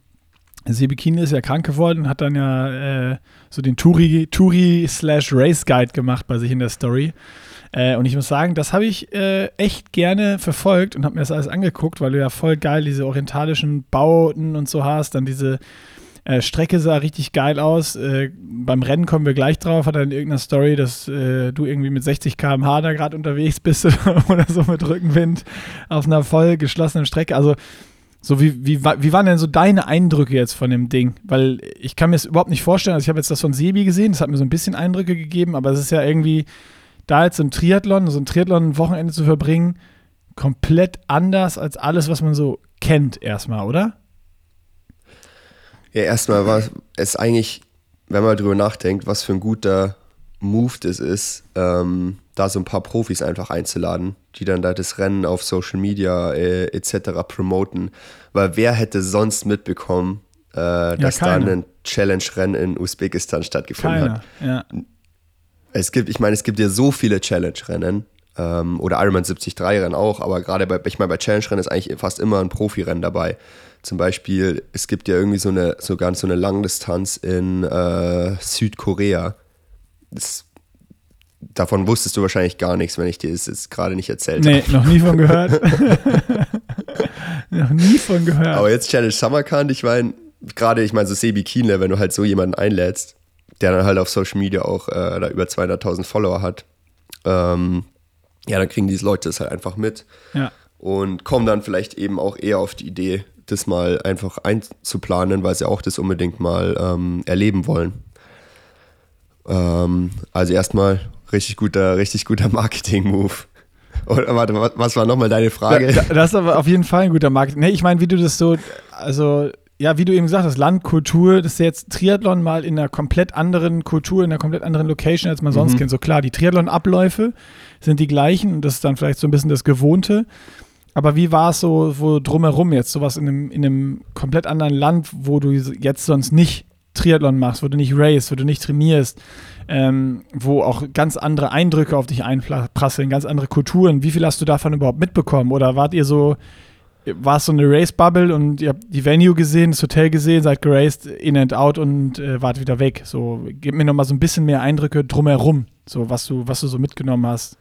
Sebekine ist ja krank geworden, hat dann ja äh, so den Touri, Touri slash Race Guide gemacht bei sich in der Story. Äh, und ich muss sagen, das habe ich äh, echt gerne verfolgt und habe mir das alles angeguckt, weil du ja voll geil diese orientalischen Bauten und so hast, dann diese Äh, Strecke sah richtig geil aus. Äh, beim Rennen kommen wir gleich drauf. Hat er in irgendeiner Story, dass äh, du irgendwie mit 60 km/h da gerade unterwegs bist oder so mit Rückenwind auf einer voll geschlossenen Strecke. Also, so wie, wie, wie waren denn so deine Eindrücke jetzt von dem Ding? Weil ich kann mir es überhaupt nicht vorstellen. Also, ich habe jetzt das von Sebi gesehen. Das hat mir so ein bisschen Eindrücke gegeben, aber es ist ja irgendwie da jetzt im Triathlon, so ein Triathlon-Wochenende zu verbringen, komplett anders als alles, was man so kennt, erstmal, oder? Ja, erstmal war es eigentlich, wenn man drüber nachdenkt, was für ein guter Move das ist, ähm, da so ein paar Profis einfach einzuladen, die dann da das Rennen auf Social Media äh, etc. promoten. Weil wer hätte sonst mitbekommen, äh, dass ja, da ein Challenge-Rennen in Usbekistan stattgefunden keiner. hat? Ja. Es gibt, ich meine, es gibt ja so viele Challenge-Rennen ähm, oder Ironman 73-Rennen auch, aber gerade bei, ich meine, bei Challenge-Rennen ist eigentlich fast immer ein Profirennen dabei. Zum Beispiel, es gibt ja irgendwie so eine, so ganz so eine Langdistanz in äh, Südkorea. Das, davon wusstest du wahrscheinlich gar nichts, wenn ich dir das jetzt gerade nicht erzählt habe. Nee, noch nie von gehört. noch nie von gehört. Aber jetzt Challenge Samarkand, ich meine, gerade, ich meine, so Sebi Kienle, wenn du halt so jemanden einlädst, der dann halt auf Social Media auch äh, da über 200.000 Follower hat, ähm, ja, dann kriegen diese Leute das halt einfach mit ja. und kommen dann vielleicht eben auch eher auf die Idee, das mal einfach einzuplanen, weil sie auch das unbedingt mal ähm, erleben wollen. Ähm, also erstmal richtig guter, richtig guter Marketing-Move. Oder warte, was war nochmal deine Frage? Das ist aber auf jeden Fall ein guter Marketing. Nee, ich meine, wie du das so, also ja, wie du eben gesagt hast, Land, Kultur, das ist jetzt Triathlon mal in einer komplett anderen Kultur, in einer komplett anderen Location, als man sonst mhm. kennt. So klar, die Triathlon-Abläufe sind die gleichen und das ist dann vielleicht so ein bisschen das Gewohnte. Aber wie war es so wo drumherum jetzt, sowas in einem, in einem komplett anderen Land, wo du jetzt sonst nicht Triathlon machst, wo du nicht race, wo du nicht trainierst, ähm, wo auch ganz andere Eindrücke auf dich einprasseln, ganz andere Kulturen. Wie viel hast du davon überhaupt mitbekommen? Oder wart ihr so war es so eine Race-Bubble und ihr habt die Venue gesehen, das Hotel gesehen, seid geraced, in and out und äh, wart wieder weg. So, gib mir nochmal so ein bisschen mehr Eindrücke drumherum, so was du, was du so mitgenommen hast.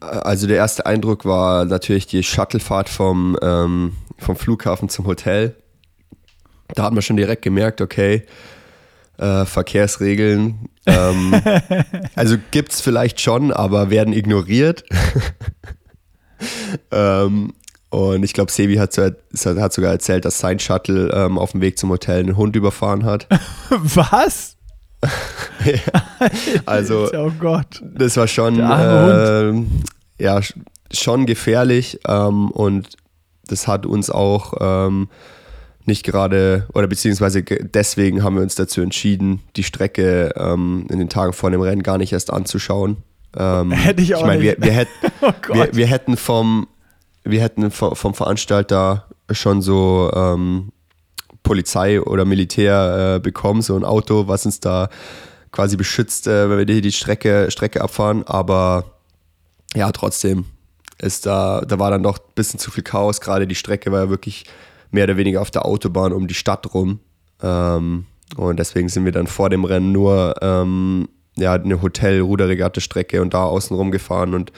Also der erste Eindruck war natürlich die Shuttlefahrt vom, ähm, vom Flughafen zum Hotel. Da hat man schon direkt gemerkt, okay, äh, Verkehrsregeln. Ähm, also gibt es vielleicht schon, aber werden ignoriert. ähm, und ich glaube, Sebi hat, hat, sogar erzählt, dass sein Shuttle ähm, auf dem Weg zum Hotel einen Hund überfahren hat. Was? ja. Also, oh Gott. das war schon, äh, ja, schon gefährlich ähm, und das hat uns auch ähm, nicht gerade, oder beziehungsweise deswegen haben wir uns dazu entschieden, die Strecke ähm, in den Tagen vor dem Rennen gar nicht erst anzuschauen. Ähm, Hätte ich auch ich mein, nicht. Wir, wir, hätt, oh wir, wir, hätten vom, wir hätten vom Veranstalter schon so ähm, Polizei oder Militär äh, bekommen, so ein Auto, was uns da quasi beschützt, äh, wenn wir die, die Strecke, Strecke abfahren. Aber ja, trotzdem ist da, da war dann doch ein bisschen zu viel Chaos. Gerade die Strecke war ja wirklich mehr oder weniger auf der Autobahn um die Stadt rum. Ähm, und deswegen sind wir dann vor dem Rennen nur ähm, ja, eine Hotel-Ruderregatte-Strecke und da außen rum gefahren und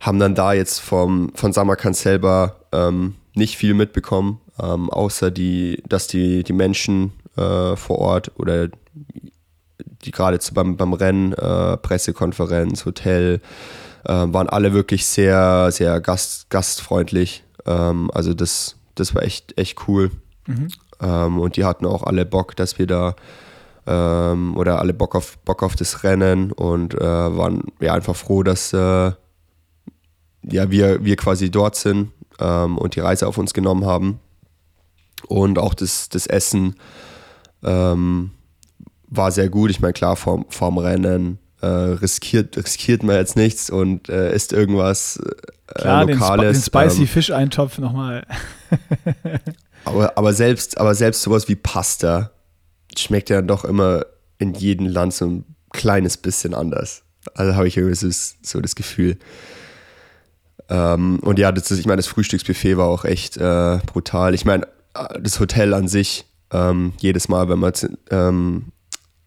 haben dann da jetzt vom, von Samarkand selber ähm, nicht viel mitbekommen, ähm, außer die, dass die, die Menschen äh, vor Ort oder die gerade beim, beim Rennen, äh, Pressekonferenz, Hotel, äh, waren alle wirklich sehr, sehr gast, gastfreundlich. Ähm, also das, das war echt, echt cool. Mhm. Ähm, und die hatten auch alle Bock, dass wir da ähm, oder alle Bock auf, Bock auf das Rennen und äh, waren ja einfach froh, dass äh, ja, wir, wir quasi dort sind ähm, und die Reise auf uns genommen haben. Und auch das, das Essen ähm, war sehr gut. Ich meine, klar, vorm, vorm Rennen äh, riskiert, riskiert man jetzt nichts und äh, isst irgendwas äh, klar, Lokales. Den, den Spicy ähm, Fisch-Eintopf nochmal. aber, aber, selbst, aber selbst sowas wie Pasta schmeckt ja doch immer in jedem Land so ein kleines bisschen anders. Also habe ich irgendwie so, so das Gefühl. Ähm, und ja, das ist, ich meine, das Frühstücksbuffet war auch echt äh, brutal. Ich meine, das Hotel an sich, ähm, jedes Mal, wenn man ähm,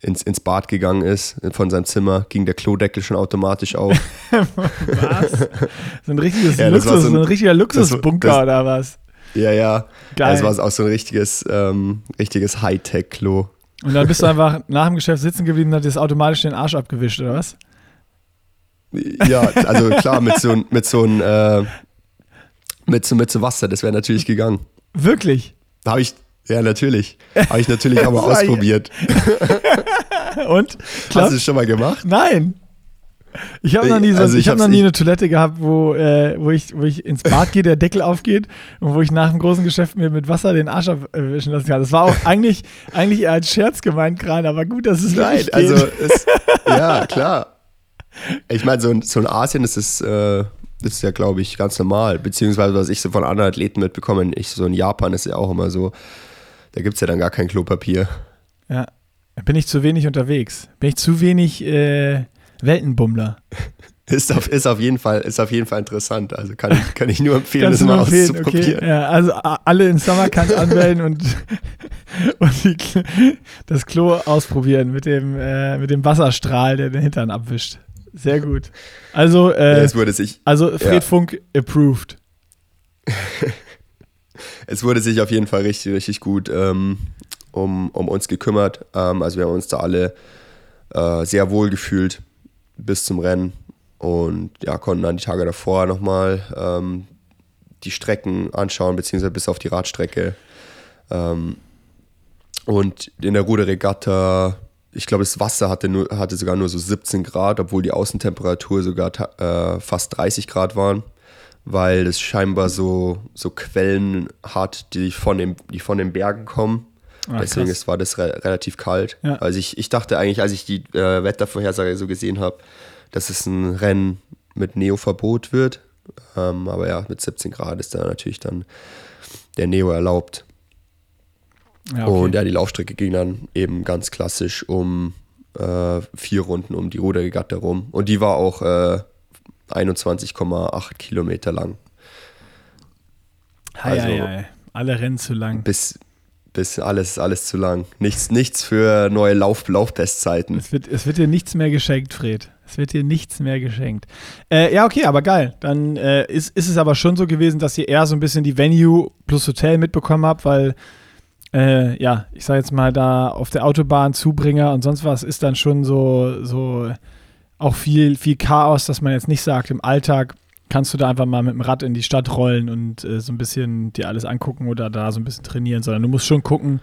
ins, ins Bad gegangen ist, von seinem Zimmer, ging der Klodeckel schon automatisch auf. was? So ein, richtiges ja, Luxus, so ein, so ein, richtiger Luxusbunker das, oder was? Ja, ja. Geil. Das war auch so ein richtiges, ähm, richtiges Hightech-Klo. Und dann bist du einfach nach dem Geschäft sitzen geblieben und hat dir das automatisch den Arsch abgewischt, oder was? Ja, also klar, mit so, mit so ein, äh, mit so, mit so Wasser, das wäre natürlich gegangen. Wirklich? Da habe ich, ja, natürlich. Habe ich natürlich war ja- ausprobiert. Und? Hast Klappt? du es schon mal gemacht? Nein. Ich habe noch nie, so, Also ich ich hab noch nie eine Toilette gehabt, wo, äh, wo, ich, wo ich ins Bad gehe, der Deckel aufgeht und wo ich nach dem großen Geschäft mir mit Wasser den Arsch abwischen lassen kann. Das war auch eigentlich, eigentlich eher als Scherz gemeint gerade, aber gut, dass es Nein, also, es, ja, klar. Ich meine, so, so in Asien ist es, äh, das ist ja, glaube ich, ganz normal. Beziehungsweise, was ich so von anderen Athleten mitbekomme, ich, so in Japan ist ja auch immer so, da gibt es ja dann gar kein Klopapier. Ja. Bin ich zu wenig unterwegs? Bin ich zu wenig äh, Weltenbummler? Ist auf, ist, auf jeden Fall, ist auf jeden Fall interessant. Also kann ich, kann ich nur empfehlen, das mal empfehlen, okay. auszuprobieren. Ja, also alle in Summercamp anmelden und, und die, das Klo ausprobieren mit dem, äh, mit dem Wasserstrahl, der den Hintern abwischt. Sehr gut. Also, Ja, äh, es, wurde sich, also Fred ja. Funk approved. es wurde sich auf jeden Fall richtig, richtig gut ähm, um, um uns gekümmert. Ähm, also wir haben uns da alle äh, sehr wohl gefühlt bis zum Rennen und ja, konnten dann die Tage davor nochmal ähm, die Strecken anschauen, beziehungsweise bis auf die Radstrecke. Ähm, und in der Ruderregatta, ich glaube, das Wasser hatte, nur, hatte sogar nur so 17 Grad, obwohl die Außentemperatur sogar äh, fast 30 Grad waren, weil das scheinbar so, so Quellen hat, die von, dem, die von den Bergen kommen. Ah, Deswegen krass. ist, war das re relativ kalt. Ja. Also ich, ich dachte eigentlich, als ich die äh, Wettervorhersage so gesehen habe, dass es ein Rennen mit Neo-Verbot wird. Ähm, aber ja, mit 17 Grad ist da natürlich dann der Neo erlaubt. Ja, okay. Und ja, die Laufstrecke ging dann eben ganz klassisch um äh, vier Runden um die Ruderregatta rum. Und die war auch äh, 21,8 Kilometer lang. Hei, also- hei, hei. Alle rennen zu lang. Bis, bis alles, alles zu lang. Nichts, nichts für neue Lauf, Laufbestzeiten. Es wird, es wird dir nichts mehr geschenkt, Fred. Es wird dir nichts mehr geschenkt. Äh, ja, okay, aber geil. Dann äh, ist, ist es aber schon so gewesen, dass ihr eher so ein bisschen die Venue plus Hotel mitbekommen habt, weil, äh, ja, ich sag jetzt mal, da auf der Autobahn Zubringer und sonst was ist dann schon so, so auch viel, viel Chaos, dass man jetzt nicht sagt, im Alltag kannst du da einfach mal mit dem Rad in die Stadt rollen und äh, so ein bisschen dir alles angucken oder da so ein bisschen trainieren, sondern du musst schon gucken,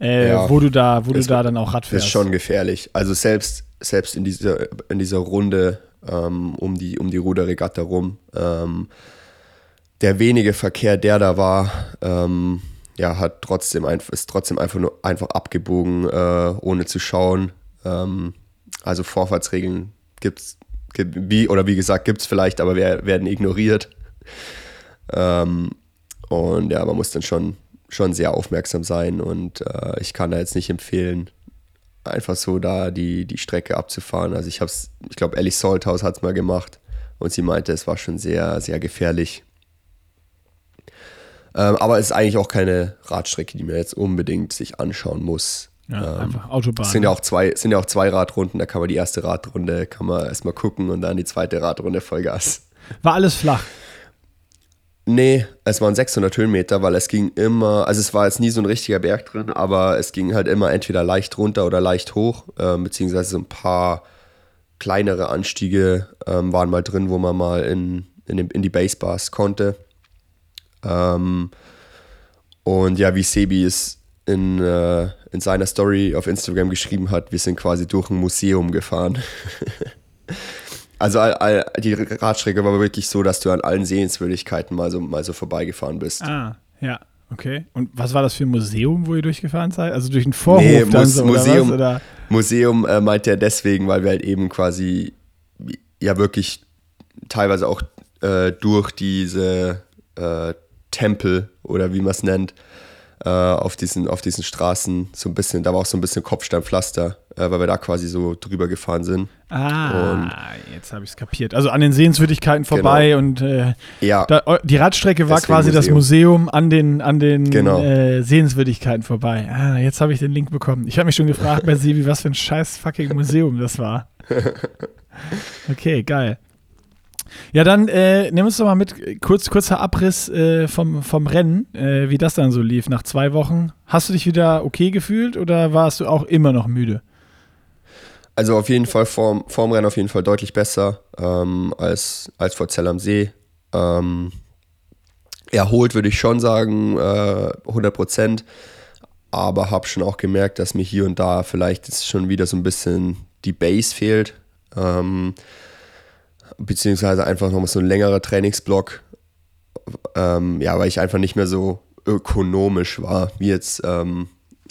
äh, Ja. wo du da, wo du da dann auch Rad Das fährst. ist schon gefährlich. Also selbst, selbst in, dieser, in dieser Runde ähm, um, die, um die Ruderregatta rum, ähm, der wenige Verkehr, der da war, ähm, ja, hat trotzdem einfach, ist trotzdem einfach nur einfach abgebogen, äh, ohne zu schauen. Ähm, also Vorfahrtsregeln gibt's, gibt wie, oder wie gesagt, gibt es vielleicht, aber wer, werden ignoriert. Ähm, und ja, man muss dann schon, schon sehr aufmerksam sein und äh, ich kann da jetzt nicht empfehlen, einfach so da die, die Strecke abzufahren. Also ich hab's, ich glaube, Ellie Salthouse hat es mal gemacht und sie meinte, es war schon sehr, sehr gefährlich. Ähm, aber es ist eigentlich auch keine Radstrecke, die man jetzt unbedingt sich anschauen muss. Ja, Ähm, einfach Autobahn. es sind ja auch zwei, sind ja auch zwei Radrunden, da kann man die erste Radrunde, kann man erstmal gucken und dann die zweite Radrunde Vollgas. War alles flach. Nee, es waren 600 Höhenmeter, weil es ging immer, also es war jetzt nie so ein richtiger Berg drin, aber es ging halt immer entweder leicht runter oder leicht hoch, ähm, beziehungsweise so ein paar kleinere Anstiege ähm, waren mal drin, wo man mal in, in, den, in die Basebars konnte. Ähm, und ja, wie Sebi es in, äh, in seiner Story auf Instagram geschrieben hat, wir sind quasi durch ein Museum gefahren. Also all, all, die Radstrecke war wirklich so, dass du an allen Sehenswürdigkeiten mal so, mal so vorbeigefahren bist. Ah, ja, okay. Und was war das für ein Museum, wo ihr durchgefahren seid? Also durch einen Vorhof Nee, dann Mus- so, Museum. oder was? Oder? Museum äh, meint er deswegen, weil wir halt eben quasi ja wirklich teilweise auch äh, durch diese äh, Tempel oder wie man es nennt, äh, auf, diesen, auf diesen Straßen so ein bisschen, da war auch so ein bisschen Kopfsteinpflaster, äh, weil wir da quasi so drüber gefahren sind. Ah, jetzt habe ich es kapiert. Also an den Sehenswürdigkeiten vorbei und äh, Ja, da, eu- die Radstrecke war Deswegen quasi das Museum an den, an den Genau. äh, Sehenswürdigkeiten vorbei. Ah, jetzt habe ich den Link bekommen. Ich habe mich schon gefragt bei Sebi, was für ein scheiß fucking Museum das war. Okay, geil. Ja, dann äh, nimm uns doch mal mit, kurz, kurzer Abriss äh, vom, vom Rennen, äh, wie das dann so lief nach zwei Wochen. Hast du dich wieder okay gefühlt oder warst du auch immer noch müde? Also auf jeden Fall vorm, vorm Rennen auf jeden Fall deutlich besser ähm, als, als vor Zell am See. Ähm, erholt würde ich schon sagen, äh, 100 Prozent. Aber habe schon auch gemerkt, dass mir hier und da vielleicht schon wieder so ein bisschen die Base fehlt. Ähm, beziehungsweise einfach nochmal so ein längerer Trainingsblock. Ähm, ja, weil ich einfach nicht mehr so ökonomisch war, wie jetzt ähm,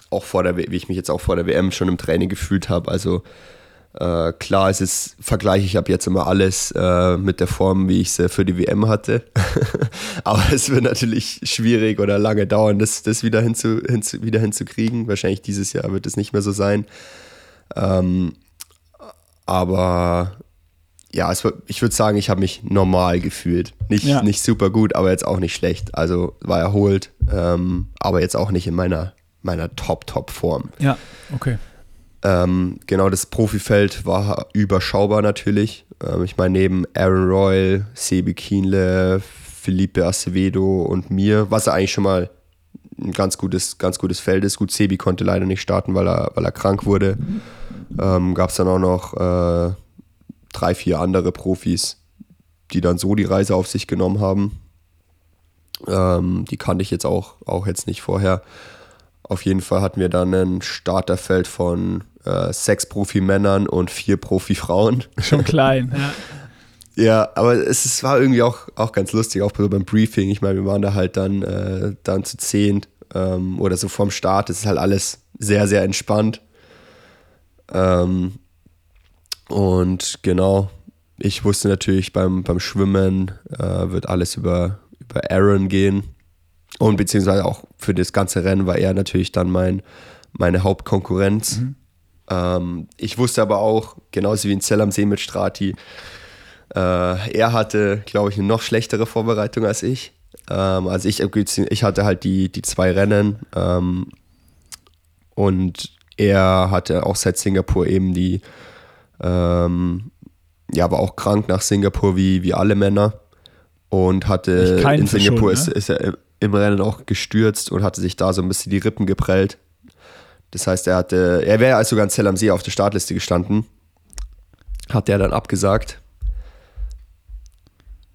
auch vor der, wie ich mich jetzt auch vor der WM schon im Training gefühlt habe. Also äh, klar, es ist, vergleiche ich ab jetzt immer alles äh, mit der Form, wie ich sie für die WM hatte. Aber es wird natürlich schwierig oder lange dauern, das, das wieder, hinzu, hinzu, wieder hinzukriegen. Wahrscheinlich dieses Jahr wird es nicht mehr so sein. Ähm, aber ja, es, ich würde sagen, ich habe mich normal gefühlt. Nicht, ja. nicht super gut, aber jetzt auch nicht schlecht. Also war erholt, ähm, aber jetzt auch nicht in meiner, meiner Top-Top-Form. Ja, okay. Ähm, genau, das Profifeld war überschaubar natürlich. Ähm, ich meine, neben Aaron Royal, Sebi Kienle, Felipe Acevedo und mir, was eigentlich schon mal ein ganz gutes, ganz gutes Feld ist. Gut, Sebi konnte leider nicht starten, weil er, weil er krank wurde. Ähm, Gab es dann auch noch äh, drei, vier andere Profis, die dann so die Reise auf sich genommen haben. Ähm, die kannte ich jetzt auch, auch jetzt nicht vorher. Auf jeden Fall hatten wir dann ein Starterfeld von äh, sechs Profi-Männern und vier Profi-Frauen. Schon klein, ja. Ja, aber es, es, war irgendwie auch, auch ganz lustig, auch beim Briefing. Ich meine, wir waren da halt dann, äh, dann zu zehn ähm, oder so vorm Start. Es ist halt alles sehr, sehr entspannt. Ähm, und genau, ich wusste natürlich, beim, beim Schwimmen äh, wird alles über, über Aaron gehen. Und beziehungsweise auch für das ganze Rennen war er natürlich dann mein, meine Hauptkonkurrenz. Mhm. Ähm, ich wusste aber auch, genauso wie in Zell am See mit Strati, äh, er hatte, glaube ich, eine noch schlechtere Vorbereitung als ich. Ähm, also ich, ich hatte halt die, die zwei Rennen ähm, und er hatte auch seit Singapur eben die, ähm, ja, war auch krank nach Singapur wie, wie alle Männer und hatte in Singapur schon, ne? ist, ist er im Rennen auch gestürzt und hatte sich da so ein bisschen die Rippen geprellt. Das heißt, er hatte, er wäre also sogar in Zell am See auf der Startliste gestanden. Hat der dann abgesagt.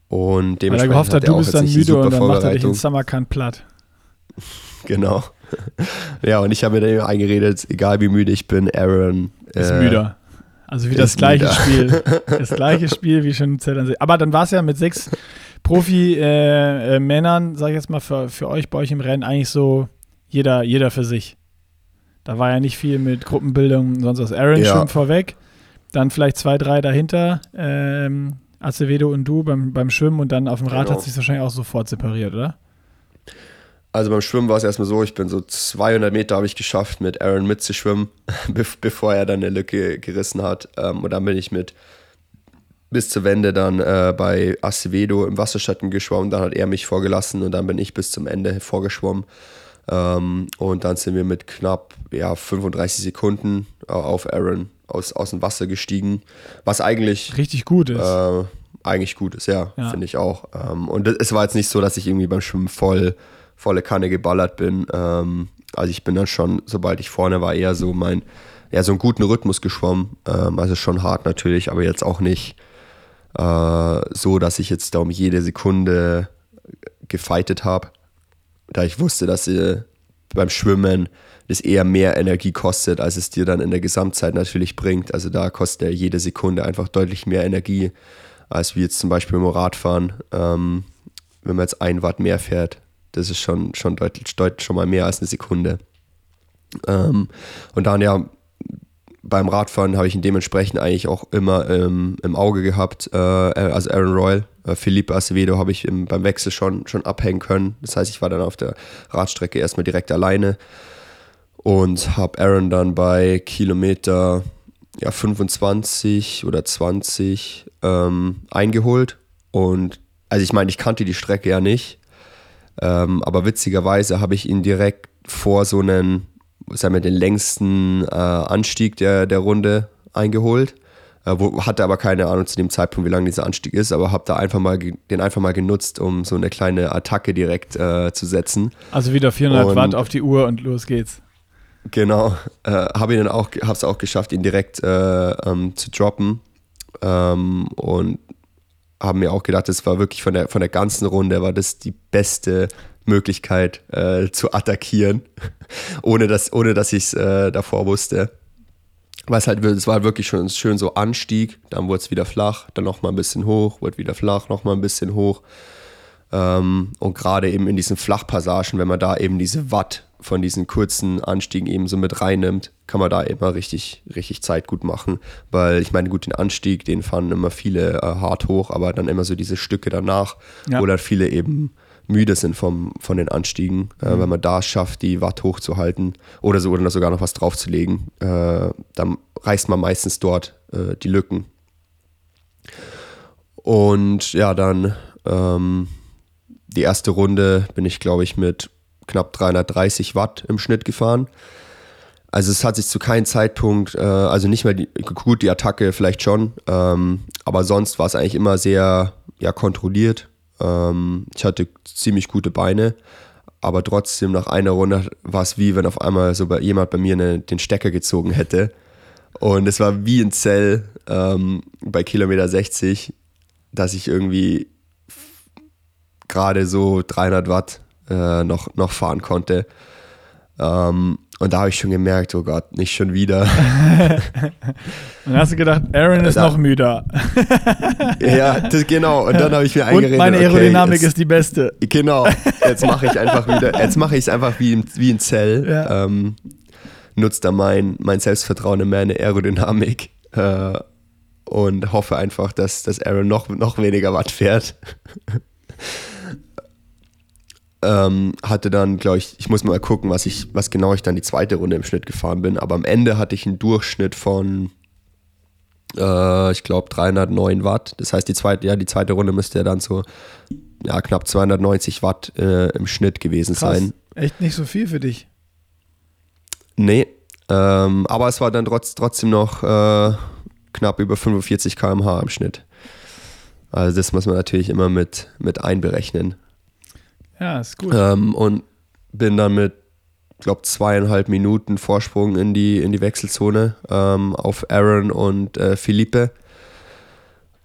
Und dementsprechend. Weil er gehofft hat, du bist dann müde und dann macht er dich in Samarkand platt. Genau. ja, und ich habe mir dann eingeredet, egal wie müde ich bin, Aaron. Ist äh, müder. Also wie das gleiche müder. Spiel. Das gleiche Spiel wie schon See. Aber dann war es ja mit sechs Profi-Männern, äh, äh, sag ich jetzt mal, für, für euch bei euch im Rennen eigentlich so jeder, jeder für sich. Da war ja nicht viel mit Gruppenbildung und sonst was. Aaron ja. schwimmt vorweg, dann vielleicht zwei, drei dahinter, ähm, Acevedo und du beim, beim Schwimmen und dann auf dem Rad genau. hat sich wahrscheinlich auch sofort separiert, oder? Also beim Schwimmen war es erstmal so, ich bin so 200 Meter habe ich geschafft, mit Aaron mitzuschwimmen, bevor er dann eine Lücke gerissen hat. Ähm, und dann bin ich mit bis zur Wende dann äh, bei Acevedo im Wasserschatten geschwommen, dann hat er mich vorgelassen und dann bin ich bis zum Ende vorgeschwommen. Ähm, und dann sind wir mit knapp ja, 35 Sekunden äh, auf Aaron aus, aus dem Wasser gestiegen, was eigentlich richtig gut ist. Äh, eigentlich gut ist, ja, ja. finde ich auch. Ähm, und es war jetzt nicht so, dass ich irgendwie beim Schwimmen voll volle Kanne geballert bin. Ähm, also ich bin dann schon, sobald ich vorne war, eher so mein, ja, so einen guten Rhythmus geschwommen. Ähm, also schon hart natürlich, aber jetzt auch nicht äh, so, dass ich jetzt da um jede Sekunde gefeitet habe da ich wusste, dass sie beim Schwimmen das eher mehr Energie kostet, als es dir dann in der Gesamtzeit natürlich bringt. Also da kostet jede Sekunde einfach deutlich mehr Energie, als wie jetzt zum Beispiel beim Radfahren. Ähm, wenn man jetzt ein Watt mehr fährt, das ist schon, schon deutlich, deutlich schon mal mehr als eine Sekunde. Ähm, und dann ja, beim Radfahren habe ich ihn dementsprechend eigentlich auch immer ähm, im Auge gehabt. Äh, also Aaron Royal, äh, Felipe Acevedo habe ich im, beim Wechsel schon, schon abhängen können. Das heißt, ich war dann auf der Radstrecke erstmal direkt alleine und habe Aaron dann bei Kilometer ja, 25 oder 20 ähm, eingeholt. Und also ich meine, ich kannte die Strecke ja nicht, ähm, aber witzigerweise habe ich ihn direkt vor so einen sagen wir, den längsten äh, Anstieg der, der Runde eingeholt. Äh, wo, hatte aber keine Ahnung zu dem Zeitpunkt, wie lang dieser Anstieg ist, aber habe da einfach mal den einfach mal genutzt, um so eine kleine Attacke direkt äh, zu setzen. Also wieder 400 und, Watt auf die Uhr und los geht's. Genau, äh, habe ich dann auch, habe es auch geschafft, ihn direkt äh, ähm, zu droppen ähm, und haben mir auch gedacht, das war wirklich von der von der ganzen Runde war das die beste Möglichkeit äh, zu attackieren, ohne dass ohne dass ich es äh, davor wusste. Weil es halt, es war wirklich schon schön so Anstieg, dann wurde es wieder flach, dann nochmal ein bisschen hoch, wurde wieder flach, nochmal ein bisschen hoch. Ähm, und gerade eben in diesen Flachpassagen, wenn man da eben diese Watt von diesen kurzen Anstiegen eben so mit reinnimmt, kann man da immer richtig, richtig Zeit gut machen. Weil ich meine, gut, den Anstieg, den fahren immer viele äh, hart hoch, aber dann immer so diese Stücke danach, ja. wo dann viele eben müde sind vom, von den Anstiegen, äh, mhm. wenn man da schafft, die Watt hochzuhalten oder, so, oder sogar noch was draufzulegen, äh, dann reißt man meistens dort äh, die Lücken. Und ja, dann ähm, die erste Runde bin ich, glaube ich, mit knapp 330 Watt im Schnitt gefahren. Also es hat sich zu keinem Zeitpunkt, äh, also nicht mehr die, gut, die Attacke vielleicht schon, ähm, aber sonst war es eigentlich immer sehr ja, kontrolliert ähm, ich hatte ziemlich gute Beine, aber trotzdem nach einer Runde war es wie wenn auf einmal so bei, jemand bei mir eine, den Stecker gezogen hätte. Und es war wie ein Zell ähm, bei Kilometer 60, dass ich irgendwie gerade so 300 Watt äh, noch, noch fahren konnte. Ähm, und da habe ich schon gemerkt, oh Gott, nicht schon wieder. und dann hast du gedacht, Aaron ist da, noch müder. ja, das, genau. Und dann habe ich mir eingeredet. Und meine Aerodynamik okay, jetzt, ist die beste. Genau. Jetzt mache ich einfach wieder, jetzt mache ich es einfach wie, wie ein Zell. Ja. Ähm, nutzt da mein, mein Selbstvertrauen in meine Aerodynamik äh, und hoffe einfach, dass, dass Aaron noch, noch weniger Watt fährt. Ähm, hatte dann, glaube ich, ich muss mal gucken, was ich, was genau ich dann die zweite Runde im Schnitt gefahren bin. Aber am Ende hatte ich einen Durchschnitt von, äh, ich glaube, 309 Watt. Das heißt, die zweite, ja, die zweite Runde müsste ja dann so ja, knapp 290 Watt äh, im Schnitt gewesen Krass. sein. Echt nicht so viel für dich. Nee, ähm, aber es war dann trotz, trotzdem noch äh, knapp über 45 km/h im Schnitt. Also das muss man natürlich immer mit, mit einberechnen. Ja, ist gut. Ähm, und bin dann mit, glaube zweieinhalb Minuten Vorsprung in die, in die Wechselzone ähm, auf Aaron und äh, Felipe.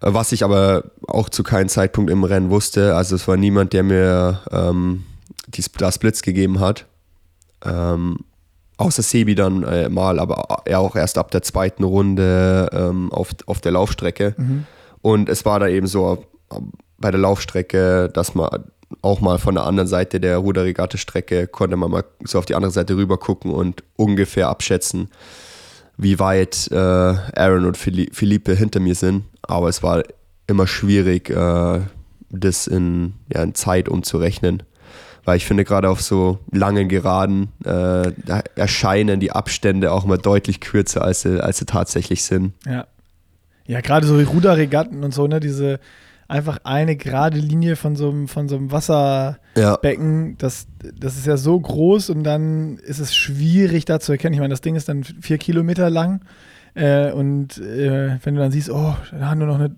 Äh, was ich aber auch zu keinem Zeitpunkt im Rennen wusste. Also es war niemand, der mir ähm, die, da Splits gegeben hat. Ähm, außer Sebi dann äh, mal, aber er auch erst ab der zweiten Runde ähm, auf, auf der Laufstrecke. Mhm. Und es war da eben so äh, bei der Laufstrecke, dass man auch mal von der anderen Seite der Ruderregatte-Strecke konnte man mal so auf die andere Seite rüber gucken und ungefähr abschätzen, wie weit äh, Aaron und Philippe hinter mir sind. Aber es war immer schwierig, äh, das in, ja, in Zeit umzurechnen. Weil ich finde, gerade auf so langen Geraden äh, erscheinen die Abstände auch immer deutlich kürzer, als sie, als sie tatsächlich sind. Ja. Ja, gerade so Ruderregatten und so, ne, diese einfach eine gerade Linie von so einem, von so einem Wasserbecken. Ja. Das, das ist ja so groß und dann ist es schwierig da zu erkennen. Ich meine, das Ding ist dann vier Kilometer lang. Äh, und äh, wenn du dann siehst, oh, da haben nur noch eine,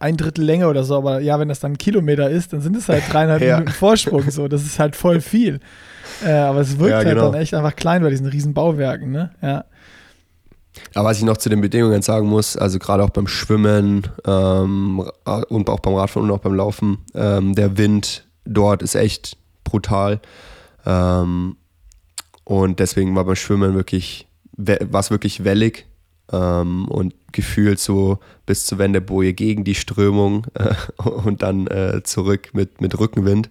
ein Drittel Länge oder so, aber ja, wenn das dann ein Kilometer ist, dann sind es halt dreieinhalb ja. Minuten Vorsprung. So, das ist halt voll viel. Äh, aber es wirkt ja, halt genau. dann echt einfach klein bei diesen riesen Bauwerken, ne? Ja. Aber was ich noch zu den Bedingungen sagen muss, also gerade auch beim Schwimmen ähm, und auch beim Radfahren und auch beim Laufen, ähm, der Wind dort ist echt brutal. Ähm, und deswegen war beim Schwimmen wirklich, war es wirklich wellig ähm, und gefühlt so bis zur Wendeboje gegen die Strömung äh, und dann äh, zurück mit, mit Rückenwind.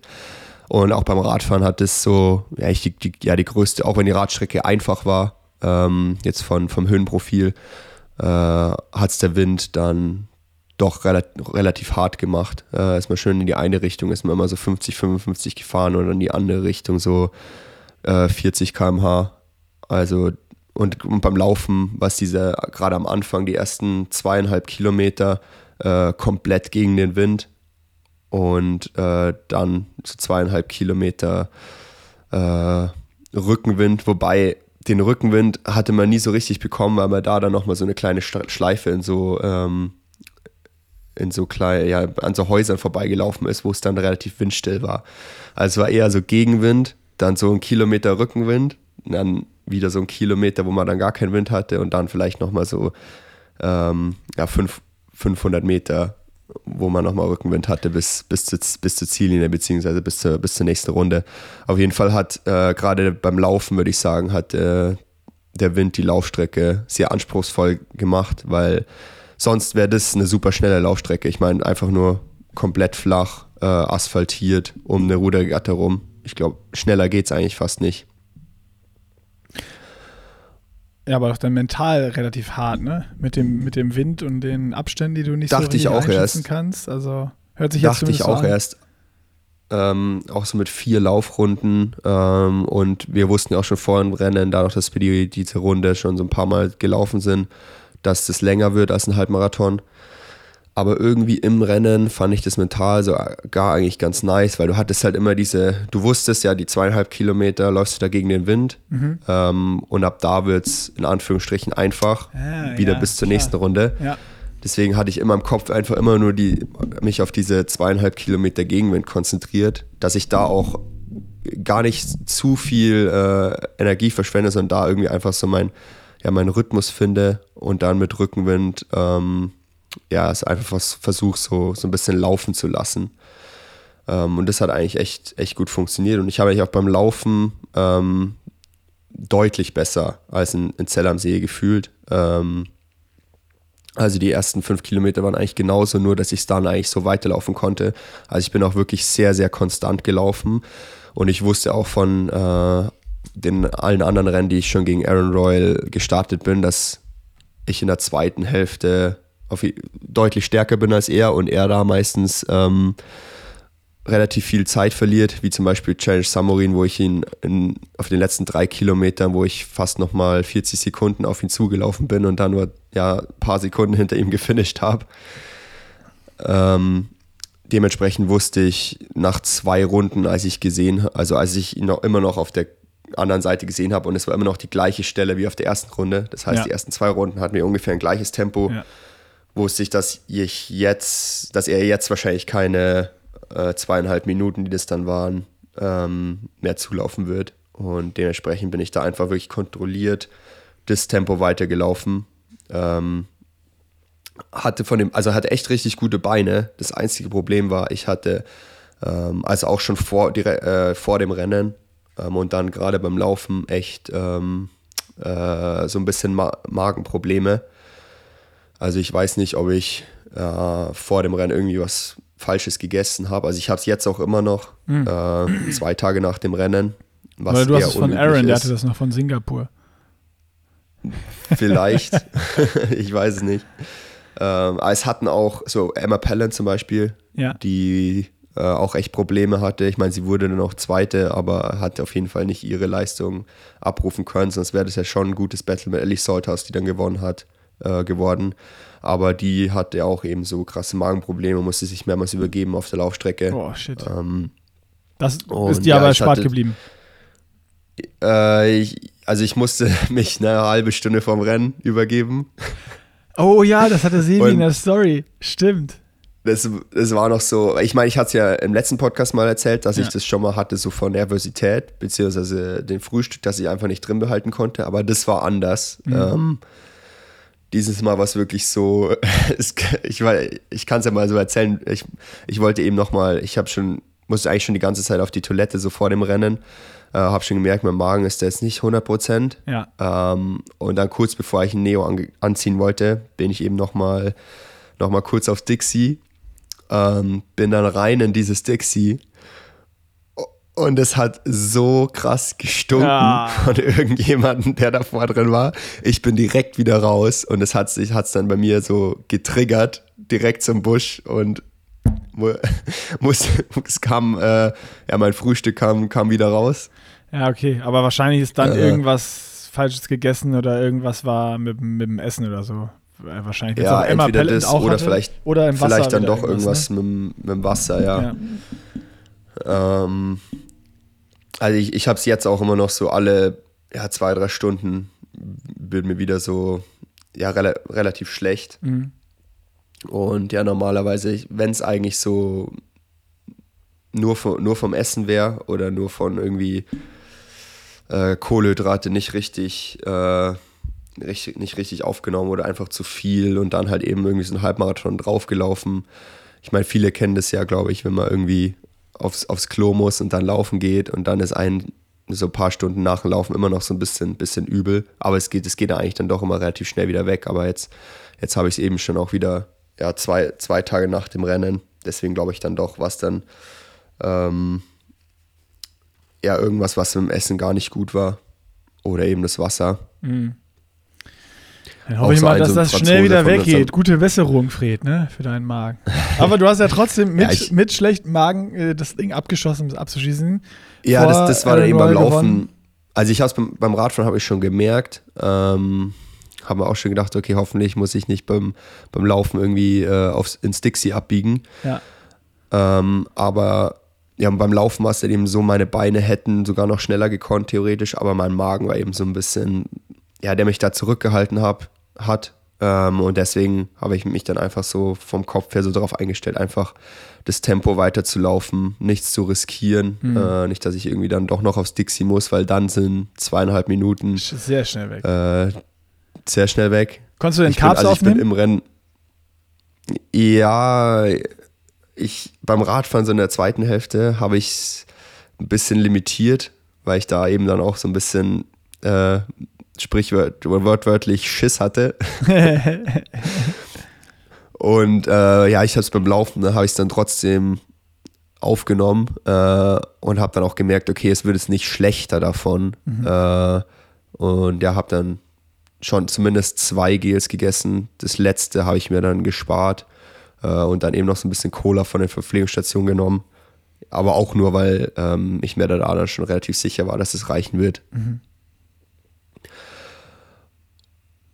Und auch beim Radfahren hat es so, ja, ich, die, ja, die größte, auch wenn die Radstrecke einfach war, ähm, jetzt von, vom Höhenprofil, äh, hat es der Wind dann doch relativ, relativ hart gemacht. Äh, ist man schön in die eine Richtung, ist man immer so 50, 55 gefahren und in die andere Richtung so äh, 40 km/h. Also und, und, beim Laufen, was diese gerade am Anfang, die ersten zweieinhalb Kilometer äh, komplett gegen den Wind und äh, dann so zweieinhalb Kilometer äh, Rückenwind, wobei den Rückenwind hatte man nie so richtig bekommen, weil man da dann nochmal so eine kleine Schleife in so, ähm, in so klein, ja, an so Häusern vorbeigelaufen ist, wo es dann relativ windstill war. Also es war eher so Gegenwind, dann so ein Kilometer Rückenwind, dann wieder so ein Kilometer, wo man dann gar keinen Wind hatte und dann vielleicht nochmal so ähm, ja, fünf, 500 Meter, wo man nochmal Rückenwind hatte bis, bis, zu, bis zur Ziellinie, beziehungsweise bis zur, bis zur nächsten Runde. Auf jeden Fall hat äh, gerade beim Laufen, würde ich sagen, hat äh, der Wind die Laufstrecke sehr anspruchsvoll gemacht, weil sonst wäre das eine super schnelle Laufstrecke. Ich meine, einfach nur komplett flach, äh, asphaltiert um eine Rudergatte rum. Ich glaube, schneller geht es eigentlich fast nicht. Ja, aber doch dann mental relativ hart, ne? Mit dem, mit dem Wind und den Abständen, die du nicht Dachte so ich auch erst. kannst. Also hört sich jetzt Dachte ich auch an. erst. Ähm, auch so mit vier Laufrunden. Ähm, und wir wussten ja auch schon vor dem Rennen, dadurch, dass wir die, diese Runde schon so ein paar Mal gelaufen sind, dass das länger wird als ein Halbmarathon. Aber irgendwie im Rennen fand ich das mental so gar eigentlich ganz nice, weil du hattest halt immer diese, du wusstest ja, die zweieinhalb Kilometer läufst du da gegen den Wind Mhm. ähm, und ab da wird es in Anführungsstrichen einfach, Ah, wieder ja, bis zur klar. nächsten Runde. Ja. Deswegen hatte ich immer im Kopf einfach immer nur die, mich auf diese zweieinhalb Kilometer Gegenwind konzentriert, dass ich da auch gar nicht zu viel äh, Energie verschwende, sondern da irgendwie einfach so mein, ja, meinen Rhythmus finde und dann mit Rückenwind ähm, ja, es einfach was versuche, so, so ein bisschen laufen zu lassen. Ähm, und das hat eigentlich echt, echt gut funktioniert. Und ich habe eigentlich auch beim Laufen ähm, deutlich besser als in, in Zell am See gefühlt. Ähm, also die ersten fünf Kilometer waren eigentlich genauso, nur dass ich es dann eigentlich so weiterlaufen konnte. Also ich bin auch wirklich sehr, sehr konstant gelaufen. Und ich wusste auch von äh, den allen anderen Rennen, die ich schon gegen Aaron Royal gestartet bin, dass ich in der zweiten Hälfte auf, deutlich stärker bin als er und er da meistens ähm, relativ viel Zeit verliert, wie zum Beispiel Challenge Samorin, wo ich ihn in, auf den letzten drei Kilometern, wo ich fast nochmal 40 Sekunden auf ihn zugelaufen bin und dann nur ja, ein paar Sekunden hinter ihm gefinisht habe. Ähm, dementsprechend wusste ich nach zwei Runden, als ich gesehen, also als ich ihn noch immer noch auf der anderen Seite gesehen habe und es war immer noch die gleiche Stelle wie auf der ersten Runde. Das heißt, Ja. die ersten zwei Runden hatten wir ungefähr ein gleiches Tempo. Ja. Wusste ich, dass ich jetzt, dass er jetzt wahrscheinlich keine äh, zweieinhalb Minuten, die das dann waren, ähm, mehr zulaufen wird. Und dementsprechend bin ich da einfach wirklich kontrolliert das Tempo weitergelaufen. Ähm, hatte von dem, also hatte echt richtig gute Beine. Das einzige Problem war, ich hatte, ähm, also auch schon vor, dire- äh, vor dem Rennen ähm, und dann gerade beim Laufen echt ähm, äh, so ein bisschen Ma Magenprobleme. Also ich weiß nicht, ob ich äh, vor dem Rennen irgendwie was Falsches gegessen habe. Also ich habe es jetzt auch immer noch, äh, zwei Tage nach dem Rennen. Was Weil du hast es von Aaron, der ist. hatte das noch von Singapur. Vielleicht. ich weiß es nicht. Ähm, es hatten auch so Emma Pallant zum Beispiel, Ja. die äh, auch echt Probleme hatte. Ich meine, sie wurde dann auch Zweite, aber hat auf jeden Fall nicht ihre Leistung abrufen können. Sonst wäre das ja schon ein gutes Battle mit Ellie Salthouse, die dann gewonnen hat, äh, geworden. Aber die hatte auch eben so krasse Magenprobleme, musste sich mehrmals übergeben auf der Laufstrecke. Oh, shit. Ähm, Das ist dir ja, aber erspart hatte- geblieben. äh, ich, also ich musste mich eine halbe Stunde vorm Rennen übergeben. Oh ja, das hatte Sevi in der Story. Stimmt. Das, das war noch so, ich meine, ich hatte es ja im letzten Podcast mal erzählt, dass Ja. ich das schon mal hatte, so von Nervosität, beziehungsweise den Frühstück, dass ich einfach nicht drin behalten konnte, aber das war anders. Ähm, dieses Mal war es wirklich so, es, ich, ich kann es ja mal so erzählen, ich, ich wollte eben nochmal, ich habe schon, musste eigentlich schon die ganze Zeit auf die Toilette, so vor dem Rennen, äh, habe schon gemerkt, mein Magen ist jetzt nicht 100 Prozent. Ja. Ähm, und dann kurz bevor ich ein Neo ange- anziehen wollte, bin ich eben nochmal noch mal kurz auf Dixie. Ähm, bin dann rein in dieses Dixie. Und es hat so krass gestunken Ja. von irgendjemandem, der davor drin war. Ich bin direkt wieder raus und es hat sich hat's dann bei mir so getriggert, direkt zum Busch und mu- muss, es kam, äh, ja, mein Frühstück kam, kam wieder raus. Ja, okay. Aber wahrscheinlich ist dann Äh. irgendwas Falsches gegessen oder irgendwas war mit, mit dem Essen oder so. Äh, Wahrscheinlich Ja, entweder Pellet das auch oder hatte. vielleicht, oder im Wasser vielleicht dann doch irgendwas mit, dem- mit dem Wasser, ja. Ne? Ähm, also ich, ich habe es jetzt auch immer noch so alle ja, zwei, drei Stunden wird mir wieder so ja, rela relativ schlecht. Mhm. Und ja, normalerweise, wenn es eigentlich so nur, von, nur vom Essen wäre oder nur von irgendwie äh, Kohlenhydrate nicht richtig, äh, richtig, nicht richtig aufgenommen oder einfach zu viel und dann halt eben irgendwie so ein Halbmarathon draufgelaufen. Ich meine, viele kennen das ja, glaube ich, wenn man irgendwie aufs, aufs Klo muss und dann laufen geht und dann ist ein so ein paar Stunden nach dem Laufen immer noch so ein bisschen, bisschen übel. Aber es geht, es geht eigentlich dann doch immer relativ schnell wieder weg. Aber jetzt, jetzt habe ich es eben schon auch wieder ja, zwei, zwei Tage nach dem Rennen. Deswegen glaube ich dann doch, was dann ähm, ja irgendwas, was im Essen gar nicht gut war. Oder eben das Wasser. Mhm. Dann hoffe ich mal, dass das schnell wieder weggeht. Gute Besserung, Fred, ne? Für deinen Magen. Aber du hast ja trotzdem mit, ja, mit schlechtem Magen äh, das Ding abgeschossen, um es abzuschießen. Ja, das, das war dann eben beim Laufen. Gewonnen. Also ich habe beim, beim Radfahren habe ich schon gemerkt. Ähm, haben wir auch schon gedacht, okay, hoffentlich muss ich nicht beim, beim Laufen irgendwie äh, aufs, ins Dixie abbiegen. Ja. Ähm, aber ja, beim Laufen war es dann eben so, meine Beine hätten sogar noch schneller gekonnt, theoretisch, aber mein Magen war eben so ein bisschen, ja, der mich da zurückgehalten hab, hat. Ähm, und deswegen habe ich mich dann einfach so vom Kopf her so darauf eingestellt, einfach das Tempo weiter zu laufen, nichts zu riskieren. Mhm. Äh, nicht, dass ich irgendwie dann doch noch aufs Dixie muss, weil dann sind zweieinhalb Minuten. Sehr schnell weg. Äh, sehr schnell weg. Konntest du den Carbs also aufnehmen? Ich bin im Rennen. Ja, ich beim Radfahren so in der zweiten Hälfte habe ich es ein bisschen limitiert, weil ich da eben dann auch so ein bisschen äh, sprichwört wortwörtlich Schiss hatte. und äh, ja, ich habe es beim Laufen, da habe ich es dann trotzdem aufgenommen äh, und habe dann auch gemerkt, okay, es wird es nicht schlechter davon. Mhm. Äh, und ja, habe dann schon zumindest zwei Gels gegessen. Das letzte habe ich mir dann gespart äh, und dann eben noch so ein bisschen Cola von der Verpflegungsstation genommen. Aber auch nur, weil ähm, ich mir da dann schon relativ sicher war, dass es reichen wird. Mhm.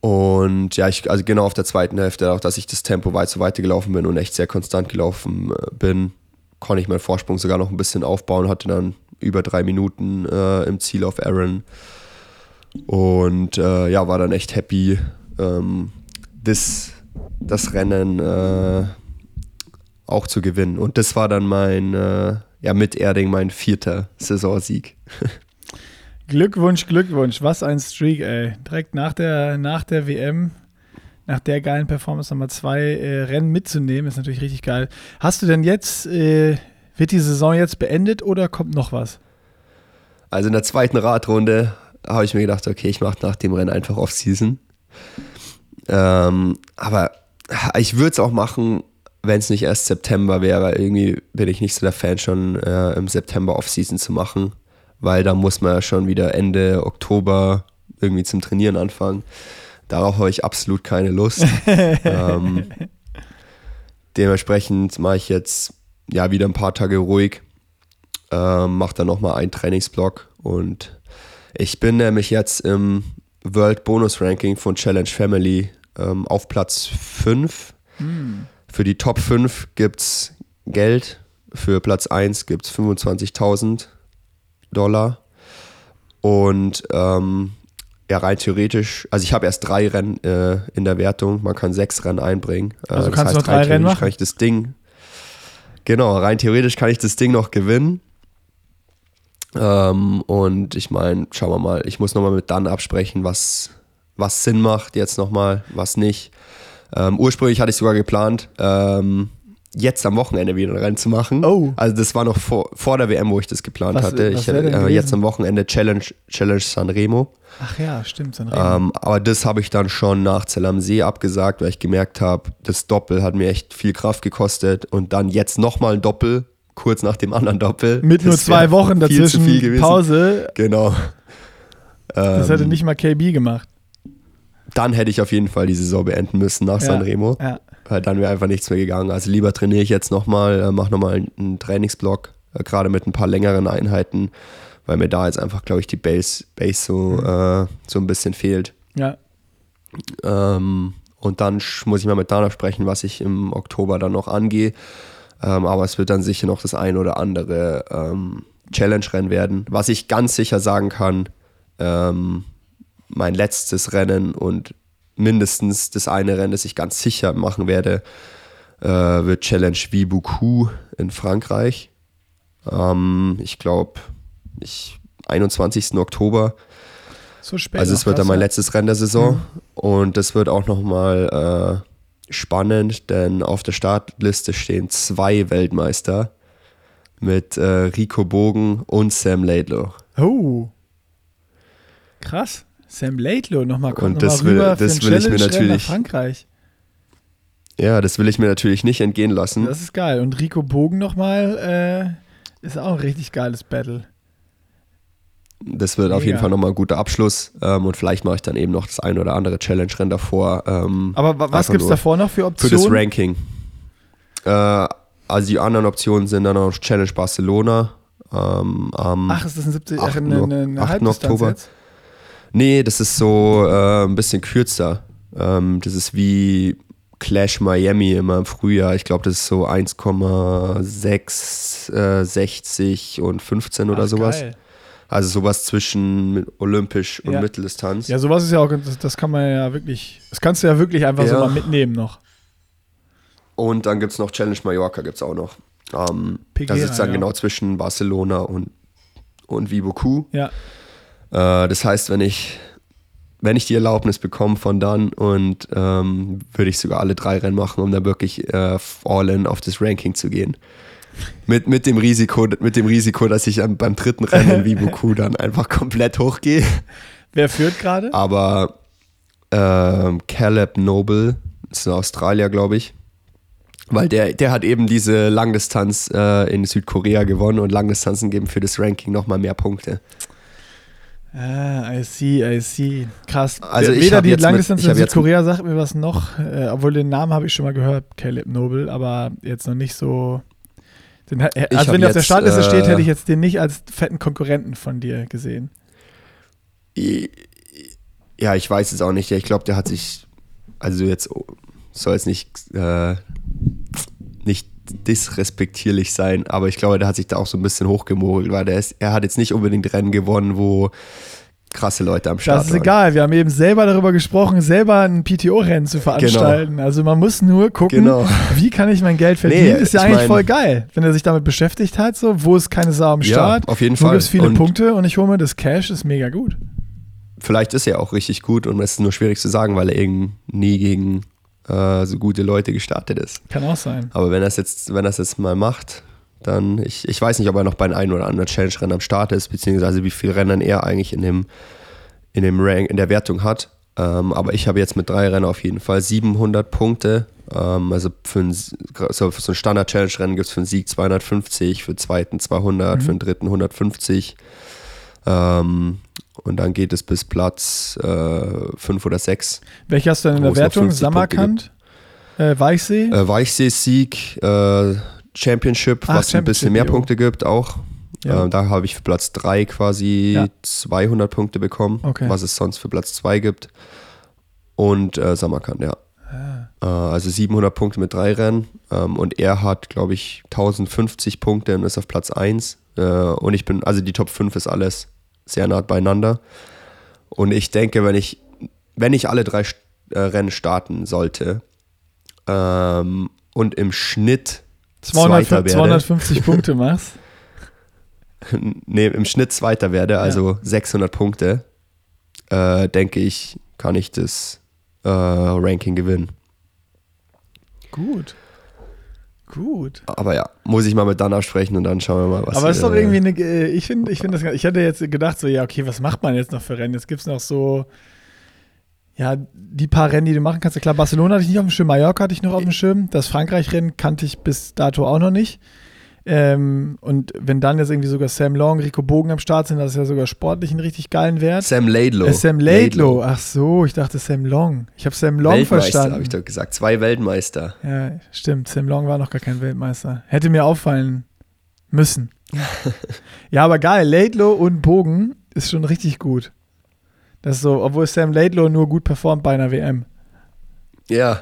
Und ja, ich, also genau auf der zweiten Hälfte, auch dass ich das Tempo weit so weitergelaufen bin und echt sehr konstant gelaufen äh, bin, konnte ich meinen Vorsprung sogar noch ein bisschen aufbauen, hatte dann über drei Minuten äh, im Ziel auf Aaron. Und äh, ja, war dann echt happy, ähm, das, das Rennen äh, auch zu gewinnen. Und das war dann mein, äh, ja, mit Erding mein vierter Saisonsieg. Glückwunsch, Glückwunsch. Was ein Streak, ey. Direkt nach der, nach der WM, nach der geilen Performance nochmal zwei äh, Rennen mitzunehmen, ist natürlich richtig geil. Hast du denn jetzt, äh, wird die Saison jetzt beendet oder kommt noch was? Also in der zweiten Radrunde habe ich mir gedacht, okay, ich mache nach dem Rennen einfach Off-Season. Ähm, aber ich würde es auch machen, wenn es nicht erst September wäre. Irgendwie bin ich nicht so der Fan, schon äh, im September Off-Season zu machen weil da muss man ja schon wieder Ende Oktober irgendwie zum Trainieren anfangen. Darauf habe ich absolut keine Lust. ähm, dementsprechend mache ich jetzt ja wieder ein paar Tage ruhig, ähm, mache dann nochmal einen Trainingsblock und ich bin nämlich jetzt im World Bonus Ranking von Challenge Family ähm, auf Platz 5. Hm. Für die Top 5 gibt es Geld, für Platz 1 gibt es 25.000 Dollar. Und ähm, ja, rein theoretisch, also ich habe erst drei Rennen äh, in der Wertung, man kann sechs Rennen einbringen. Äh, also das kannst heißt, du noch drei Rennen machen? kann ich das Ding, genau, rein theoretisch kann ich das Ding noch gewinnen. Ähm, und ich meine, schauen wir mal, ich muss nochmal mit Dan absprechen, was, was Sinn macht jetzt nochmal, was nicht. Ähm, ursprünglich hatte ich sogar geplant, ähm, jetzt am Wochenende wieder ein Rennen zu machen. Oh. Also das war noch vor, vor der WM, wo ich das geplant was, hatte. Was ich äh, jetzt am Wochenende Challenge, Challenge Sanremo. Ach ja, stimmt, Sanremo. Ähm, aber das habe ich dann schon nach Zell am See abgesagt, weil ich gemerkt habe, das Doppel hat mir echt viel Kraft gekostet und dann jetzt nochmal ein Doppel, kurz nach dem anderen Doppel. Mit nur zwei Wochen dazwischen Pause. Genau. Das hätte ähm, nicht mal KB gemacht. Dann hätte ich auf jeden Fall die Saison beenden müssen nach ja, Sanremo. Ja dann wäre einfach nichts mehr gegangen. Also lieber trainiere ich jetzt nochmal, äh, mache nochmal einen Trainingsblock, äh, gerade mit ein paar längeren Einheiten, weil mir da jetzt einfach, glaube ich, die Base, Base so, mhm. äh, so ein bisschen fehlt. Ja. Ähm, und dann muss ich mal mit Dana sprechen, was ich im Oktober dann noch angehe. Ähm, aber es wird dann sicher noch das ein oder andere ähm, Challenge-Rennen werden. Was ich ganz sicher sagen kann, ähm, mein letztes Rennen und mindestens das eine Rennen, das ich ganz sicher machen werde, äh, wird Challenge Vibuku in Frankreich. Ähm, ich glaube, ich 21. Oktober. So spät. Also es wird dann mein letztes Rennen der Saison und das wird auch nochmal äh, spannend, denn auf der Startliste stehen zwei Weltmeister mit äh, Rico Bogen und Sam Laidlow. Oh. Krass. Sam Laidlow nochmal kommt Und noch das mal will- rüber das für ein will ich mir Challenge-Rennen nach natürlich- Frankreich. Ja, das will ich mir natürlich nicht entgehen lassen. Das ist geil. Und Rico Bogen nochmal äh, ist auch ein richtig geiles Battle. Das wird auf Mega. jeden Fall nochmal ein guter Abschluss ähm, und vielleicht mache ich dann eben noch das ein oder andere Challenge-Rennen davor. Ähm, Aber wa- was gibt es davor noch für Für Optionen? das Ranking. Äh, also die anderen Optionen sind dann noch Challenge Barcelona. Ähm, am Ach, ist das ein 70, ach, 8. eine, eine, eine 8. Halbdistanz Oktober. jetzt? Nee, das ist so äh, ein bisschen kürzer. Ähm, das ist wie Clash Miami immer im Frühjahr. Ich glaube, das ist so 1,6, äh, 60 und 15 oder Ach, sowas. Geil. Also sowas zwischen Olympisch und Ja. Mitteldistanz. Ja, sowas ist ja auch, das, das kann man ja wirklich, das kannst du ja wirklich einfach so Ja. mal mitnehmen noch. Und dann gibt es noch Challenge Mallorca, gibt es auch noch. Ähm, Pegera, das ist dann ja. genau zwischen Barcelona und, und Viboku. Ja. Äh, das heißt, wenn ich, wenn ich die Erlaubnis bekomme von dann und ähm, würde ich sogar alle drei Rennen machen, um dann wirklich äh, all in auf das Ranking zu gehen. Mit, mit, dem Risiko, mit dem Risiko, dass ich beim dritten Rennen in Viboku dann einfach komplett hochgehe. Wer führt gerade? Aber ähm, Caleb Noble, ist ein Australier, glaube ich. Weil der, der hat eben diese Langdistanz äh, in Südkorea gewonnen und Langdistanzen geben für das Ranking nochmal mehr Punkte. Ah, I see, I see. Krass. Also Weder die Langdistanz in Südkorea sagt mir was noch, äh, obwohl den Namen habe ich schon mal gehört, Caleb Noble, aber jetzt noch nicht so. Den, ha- Ich also wenn der auf der Startliste äh, steht, hätte ich jetzt den nicht als fetten Konkurrenten von dir gesehen. Ja, ich weiß es auch nicht. Ich glaube, der hat sich, also jetzt soll es nicht, äh, nicht disrespektierlich sein, aber ich glaube, der hat sich da auch so ein bisschen hochgemogelt, weil der ist, er hat jetzt nicht unbedingt Rennen gewonnen, wo krasse Leute am Start Das ist waren. egal. Wir haben eben selber darüber gesprochen, selber ein PTO-Rennen zu veranstalten. Also man muss nur gucken, Genau. wie kann ich mein Geld verdienen. Nee, ist ja ich eigentlich mein- voll geil, wenn er sich damit beschäftigt hat. So, wo ist keine Sau am Ja, Start? auf jeden Wo Fall. gibt es viele Und- Punkte und ich hole mir das Cash, ist mega gut. Vielleicht ist er auch richtig gut und es ist nur schwierig zu sagen, weil er eben nie gegen äh, so gute Leute gestartet ist. Kann auch sein. Aber wenn er es jetzt, wenn er es jetzt mal macht, dann, ich, ich weiß nicht, ob er noch bei einem oder anderen Challenge-Rennen am Start ist, beziehungsweise wie viele Rennen er eigentlich in dem, in dem Rank, in der Wertung hat. Ähm, aber ich habe jetzt mit drei Rennen auf jeden Fall 700 Punkte. Ähm, also für, ein, so, für so ein Standard-Challenge-Rennen gibt es für einen Sieg 250, für den zweiten 200, für den dritten 150. Ähm, und dann geht es bis Platz 5 oder 6. Welche hast du denn in der Wertung? 50 Punkte Samarkand? Äh, Weichsee? Äh, Weichsee-Sieg, äh, Championship, Ach, was ein bisschen Championship, mehr. Punkte gibt auch. Ja. Äh, da habe ich für Platz 3 quasi Ja. 200 Punkte bekommen, Okay. was es sonst für Platz 2 gibt. Und äh, Samarkand, ja. Äh, also 700 Punkte mit drei Rennen. Ähm, und er hat, glaube ich, 1050 Punkte und ist auf Platz 1. Äh, und ich bin, also die Top 5 ist alles sehr nah beieinander. Und ich denke, wenn ich, wenn ich alle drei äh, Rennen starten sollte ähm, und im Schnitt 200, Zweiter werde, 250 Punkte machst. nee, im Schnitt Zweiter werde, also 600 Punkte, äh, denke ich, kann ich das äh, Ranking gewinnen. Gut. Gut. Aber ja, muss ich mal mit Dana sprechen und dann schauen wir mal, was Aber es ist doch äh, irgendwie eine, äh, ich finde, ich finde das, ich hatte jetzt gedacht, so, ja, okay, was macht man jetzt noch für Rennen? Jetzt gibt es noch so, ja, die paar Rennen, die du machen kannst. Klar, Barcelona hatte ich nicht auf dem Schirm, Mallorca hatte ich noch auf dem Schirm. Das Frankreich-Rennen kannte ich bis dato auch noch nicht. Ähm, und wenn dann jetzt irgendwie sogar Sam Long, Rico Bogen am Start sind, das ist ja sogar sportlich einen richtig geilen Wert. Sam Laidlow. Äh, Sam Laidlow, ach so, ich dachte Sam Long. Ich habe Sam Long Weltmeister, verstanden. habe ich doch gesagt. Zwei Weltmeister. Ja, stimmt. Sam Long war noch gar kein Weltmeister. Hätte mir auffallen müssen. ja, aber geil. Laidlow und Bogen ist schon richtig gut. Das ist so, obwohl Sam Laidlow nur gut performt bei einer WM. Ja,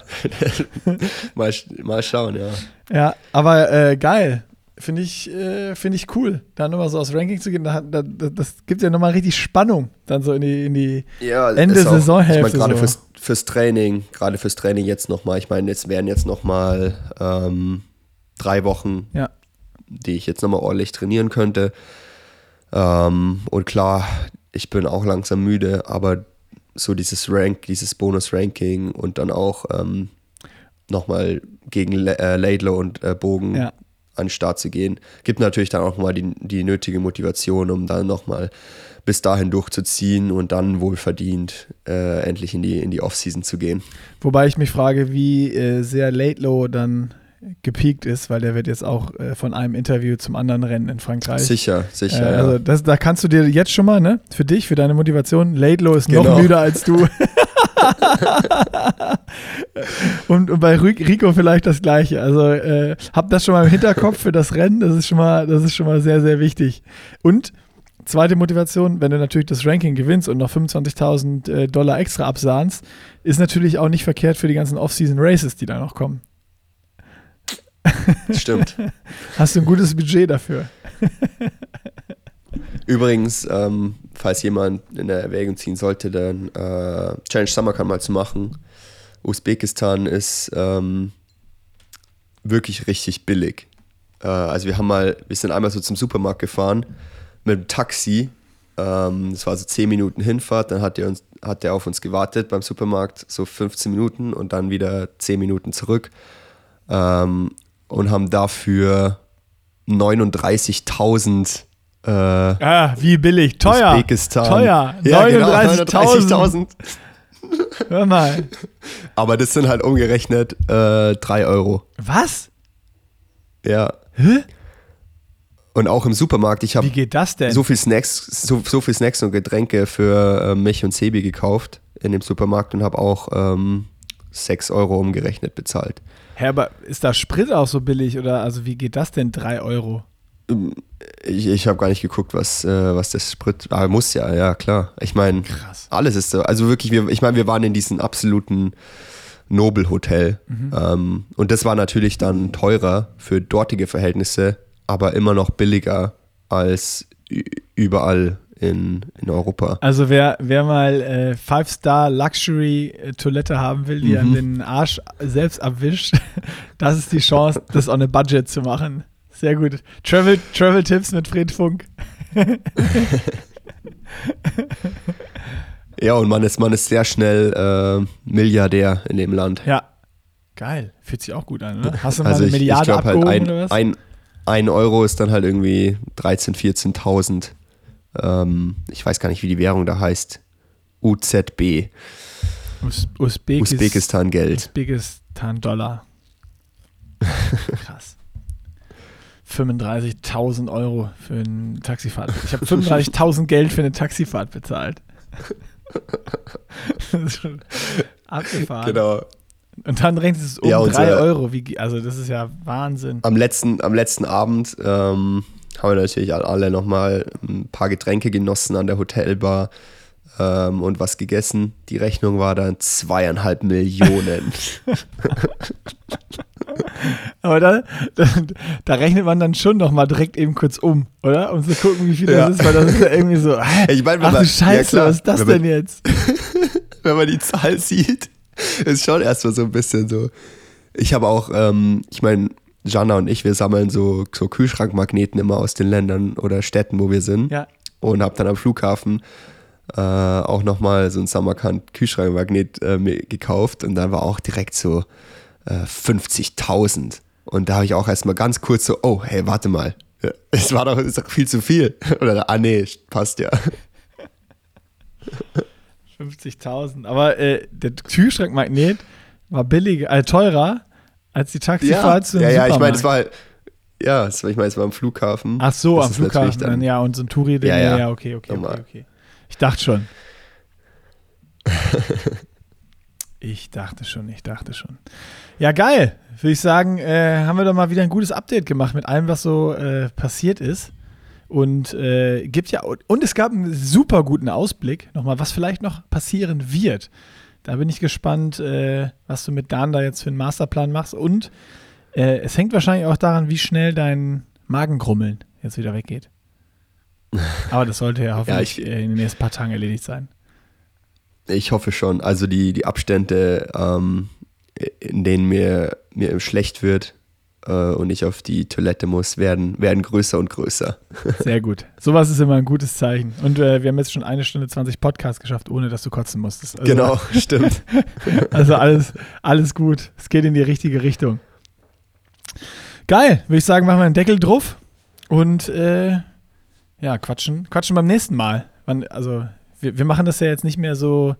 mal, mal schauen, ja. Ja, aber äh, geil. Finde ich, äh, find ich cool, da nochmal so aus Ranking zu gehen. Da, da, das gibt ja nochmal richtig Spannung, dann so in die, in die Ja, Ende auch- Saisonhälfte Ich meine, gerade so. fürs, fürs Training, gerade fürs Training jetzt nochmal. Ich meine, es wären jetzt nochmal ähm, drei Wochen, Ja. die ich jetzt nochmal ordentlich trainieren könnte. Ähm, und klar, ich bin auch langsam müde, aber so dieses Rank, dieses Bonus-Ranking und dann auch ähm, nochmal gegen äh, Laidlow und äh, Bogen Ja. An den Start zu gehen, gibt natürlich dann auch mal die, die nötige Motivation, um dann nochmal bis dahin durchzuziehen und dann wohlverdient äh, endlich in die, in die Offseason zu gehen. Wobei ich mich frage, wie äh, sehr Laidlow dann gepiekt ist, weil der wird jetzt auch äh, von einem Interview zum anderen rennen in Frankreich. Sicher, Äh, sicher. also ja. das, da kannst du dir jetzt schon mal, ne, für dich, für deine Motivation, Laidlow ist noch Genau. müder als du. und, und bei Ri- Rico vielleicht das gleiche. Also äh, hab das schon mal im Hinterkopf für das Rennen, das ist schon mal, das ist schon mal sehr, sehr wichtig. Und zweite Motivation, wenn du natürlich das Ranking gewinnst und noch 25.000 äh, Dollar extra absahnst, ist natürlich auch nicht verkehrt für die ganzen Off-Season Races, die da noch kommen. Stimmt. Hast du ein gutes Budget dafür? Übrigens, ähm, falls jemand in der Erwägung ziehen sollte, dann äh, Challenge Samarkand mal zu machen. Usbekistan ist ähm, wirklich richtig billig. Äh, also wir haben mal, wir sind einmal so zum Supermarkt gefahren mit dem Taxi. Ähm, das war so 10 Minuten Hinfahrt, dann hat der, uns, hat der auf uns gewartet beim Supermarkt, so 15 Minuten und dann wieder 10 Minuten zurück. Ähm, und haben dafür 39.000 äh, Ah, wie billig. Teuer. Usbekistan. Teuer. Ja, genau, 39.000. 39.000. Hör mal. Aber das sind halt umgerechnet äh, 3 Euro. Was? Ja. Hä? Und auch im Supermarkt, ich habe so viel Snacks, so, so viel Snacks und Getränke für äh, mich und Sebi gekauft in dem Supermarkt und habe auch ähm, 6 Euro umgerechnet bezahlt. Hä, aber ist da Sprit auch so billig oder also wie geht das denn? 3 Euro? Ich, ich habe gar nicht geguckt, was, äh, was das Sprit. Aber muss ja, ja, klar. Ich meine, alles ist so. Also wirklich, wir, ich meine, wir waren in diesem absoluten Nobelhotel. Ähm, und das war natürlich dann teurer für dortige Verhältnisse, aber immer noch billiger als überall in, in Europa. Also wer, wer mal äh, Five-Star-Luxury-Toilette haben will, die einem den Arsch selbst abwischt, das ist die Chance, das on a Budget zu machen. Sehr gut. Travel, Travel Tipps mit Fred Funk. Ja, und man ist, man ist sehr schnell äh, Milliardär in dem Land. Ja. Geil. Fühlt sich auch gut an, oder? Hast du mal Also eine ich, ich Milliarde glaube halt, ein, oder was? ein, ein Euro ist dann halt irgendwie 13.000, 14.000. Ähm, ich weiß gar nicht, wie die Währung da heißt. UZB, Us Usbekis Usbekistan-Geld. Usbekistan-Dollar. Krass. 35.000 Euro für eine Taxifahrt. Ich habe 35.000 Geld für eine Taxifahrt bezahlt. das ist schon abgefahren. Genau. Und dann rechnet es um Ja, 3 unser- Euro. Wie, also das ist ja Wahnsinn. Am letzten, am letzten Abend ähm, haben wir natürlich alle nochmal ein paar Getränke genossen an der Hotelbar ähm, und was gegessen. Die Rechnung war dann zweieinhalb Millionen. Aber da, da, da rechnet man dann schon noch mal direkt eben kurz um, oder? Um zu gucken, wie viel Ja. das ist, weil das ist ja irgendwie so? Ich meine, ach du Scheiße, ja, was ist das Wenn man- denn jetzt? wenn man die Zahl sieht, ist schon erstmal so ein bisschen so. Ich habe auch, ähm, ich meine, Jana und ich, wir sammeln so, so Kühlschrankmagneten immer aus den Ländern oder Städten, wo wir sind. Ja. Und habe dann am Flughafen äh, auch nochmal so ein Samarkand Kühlschrankmagnet äh, gekauft und dann war auch direkt so äh, 50.000. Und da habe ich auch erstmal ganz kurz so, oh, hey, warte mal. Ja, Es war doch, ist doch viel zu viel. Oder, ah nee, passt ja. 50.000. Aber äh, der Kühlschrankmagnet war billiger, äh, teurer als die Taxifahrt zu ja, ja, ich meine, es war halt, ja, war, ich meine, es war am Flughafen. Ach so, Das am Flughafen. dann- ja, und so ein Touri-Ding. Ja, Ja, ja, ja. okay, okay, okay, okay. Ich dachte schon. ich dachte schon, ich dachte schon. Ja, geil. Würde ich sagen, äh, haben wir doch mal wieder ein gutes Update gemacht mit allem, was so äh, passiert ist. Und äh, gibt ja, und es gab einen super guten Ausblick, nochmal, was vielleicht noch passieren wird. Da bin ich gespannt, äh, was du mit Dan da jetzt für einen Masterplan machst. Und äh, es hängt wahrscheinlich auch daran, wie schnell dein Magengrummeln jetzt wieder weggeht. Aber das sollte ja hoffentlich ich- äh, in den nächsten paar Tagen erledigt sein. Ich hoffe schon. Also die, die Abstände, ähm, in denen mir, mir schlecht wird äh, und ich auf die Toilette muss, werden, werden größer und größer. Sehr gut. Sowas ist immer ein gutes Zeichen. Und äh, wir haben jetzt schon eine Stunde 20 Podcasts geschafft, ohne dass du kotzen musstest. Also, genau, stimmt. Also alles, alles gut. Es geht in die richtige Richtung. Geil. Würde ich sagen, machen wir einen Deckel drauf und äh, ja, quatschen, quatschen beim nächsten Mal. Also wir, wir machen das ja jetzt nicht mehr so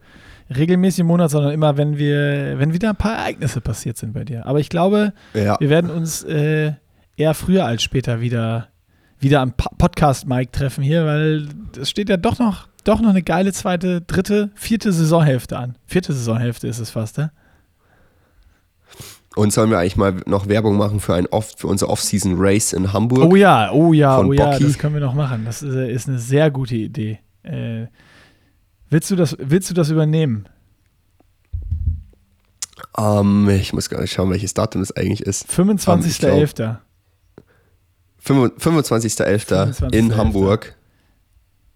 regelmäßig im Monat, sondern immer, wenn wir, wenn wieder ein paar Ereignisse passiert sind bei dir. Aber ich glaube, Ja, wir werden uns äh, eher früher als später wieder, wieder am Podcast-Mic treffen hier, weil es steht ja doch noch, doch noch eine geile zweite, dritte, vierte Saisonhälfte an. Vierte Saisonhälfte ist es fast, ne? und sollen wir eigentlich mal noch Werbung machen für, ein Off, für unser Off-Season Race in Hamburg? Oh ja, oh ja, oh ja, Bocky. das können wir noch machen. Das ist, äh, ist eine sehr gute Idee. Äh, willst, du das, willst du das übernehmen? Ähm, ich muss gar nicht schauen, welches Datum das eigentlich ist. 25.11. 25- 25.11. 25.11.. in Hamburg.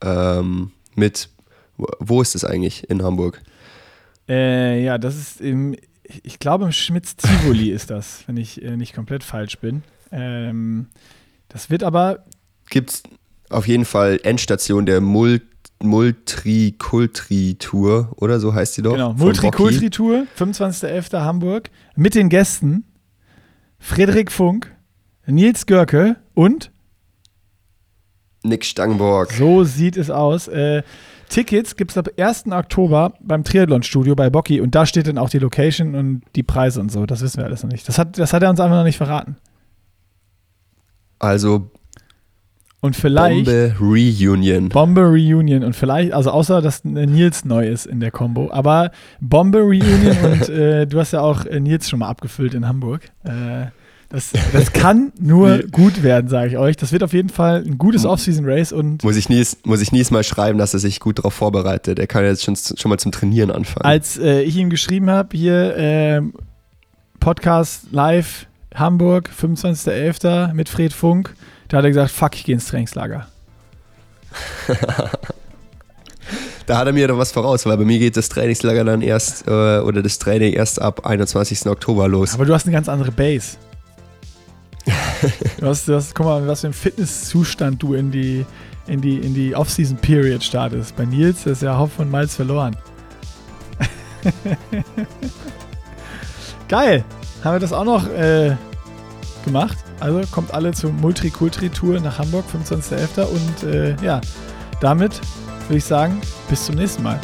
Ähm, mit, wo- ist es eigentlich in Hamburg? Äh, ja, das ist im, ich glaube im Schmitz-Tivoli ist das, wenn ich äh, nicht komplett falsch bin. Ähm, das wird aber, Gibt es auf jeden Fall Endstation der Mul Multrikultri-Tour, oder so heißt die doch? genau. Multrikultri-Tour, 25.11. Hamburg, mit den Gästen Frederik Funk, Nils Görke und Nick Stangborg. So sieht es aus. Äh, Tickets gibt es ab 1. Oktober beim Triathlon-Studio bei Bocky und da steht dann auch die Location und die Preise und so. Das wissen wir alles noch nicht. Das hat, das hat er uns einfach noch nicht verraten. Also Und vielleicht Bombe Reunion. Bombe Reunion und vielleicht, also außer dass Nils neu ist in der Combo, aber Bombe Reunion und äh, du hast ja auch äh, Nils schon mal abgefüllt in Hamburg. Äh, das, das kann nur gut werden, sage ich euch. Das wird auf jeden Fall ein gutes Off-Season-Race und Muss ich, Nies, muss ich mal schreiben, dass er sich gut darauf vorbereitet. Er kann jetzt schon, schon mal zum Trainieren anfangen. als äh, ich ihm geschrieben habe, hier ähm, Podcast live Hamburg, 25.11. mit Fred Funk, da hat er gesagt, fuck, ich gehe ins Trainingslager. Da hat er mir doch was voraus, weil bei mir geht das Trainingslager dann erst, äh, oder das Training erst ab 21. Oktober los. Aber du hast eine ganz andere Base. Du hast, du hast, guck mal, was für ein Fitnesszustand du in die, in die, in die Off-Season-Period startest. Bei Nils ist ja Hopf und Malz verloren. Geil. Haben wir das auch noch äh, gemacht. Also kommt alle zur Multikulturi-Tour nach Hamburg, 25.11. Und äh, ja, damit würde ich sagen, bis zum nächsten Mal.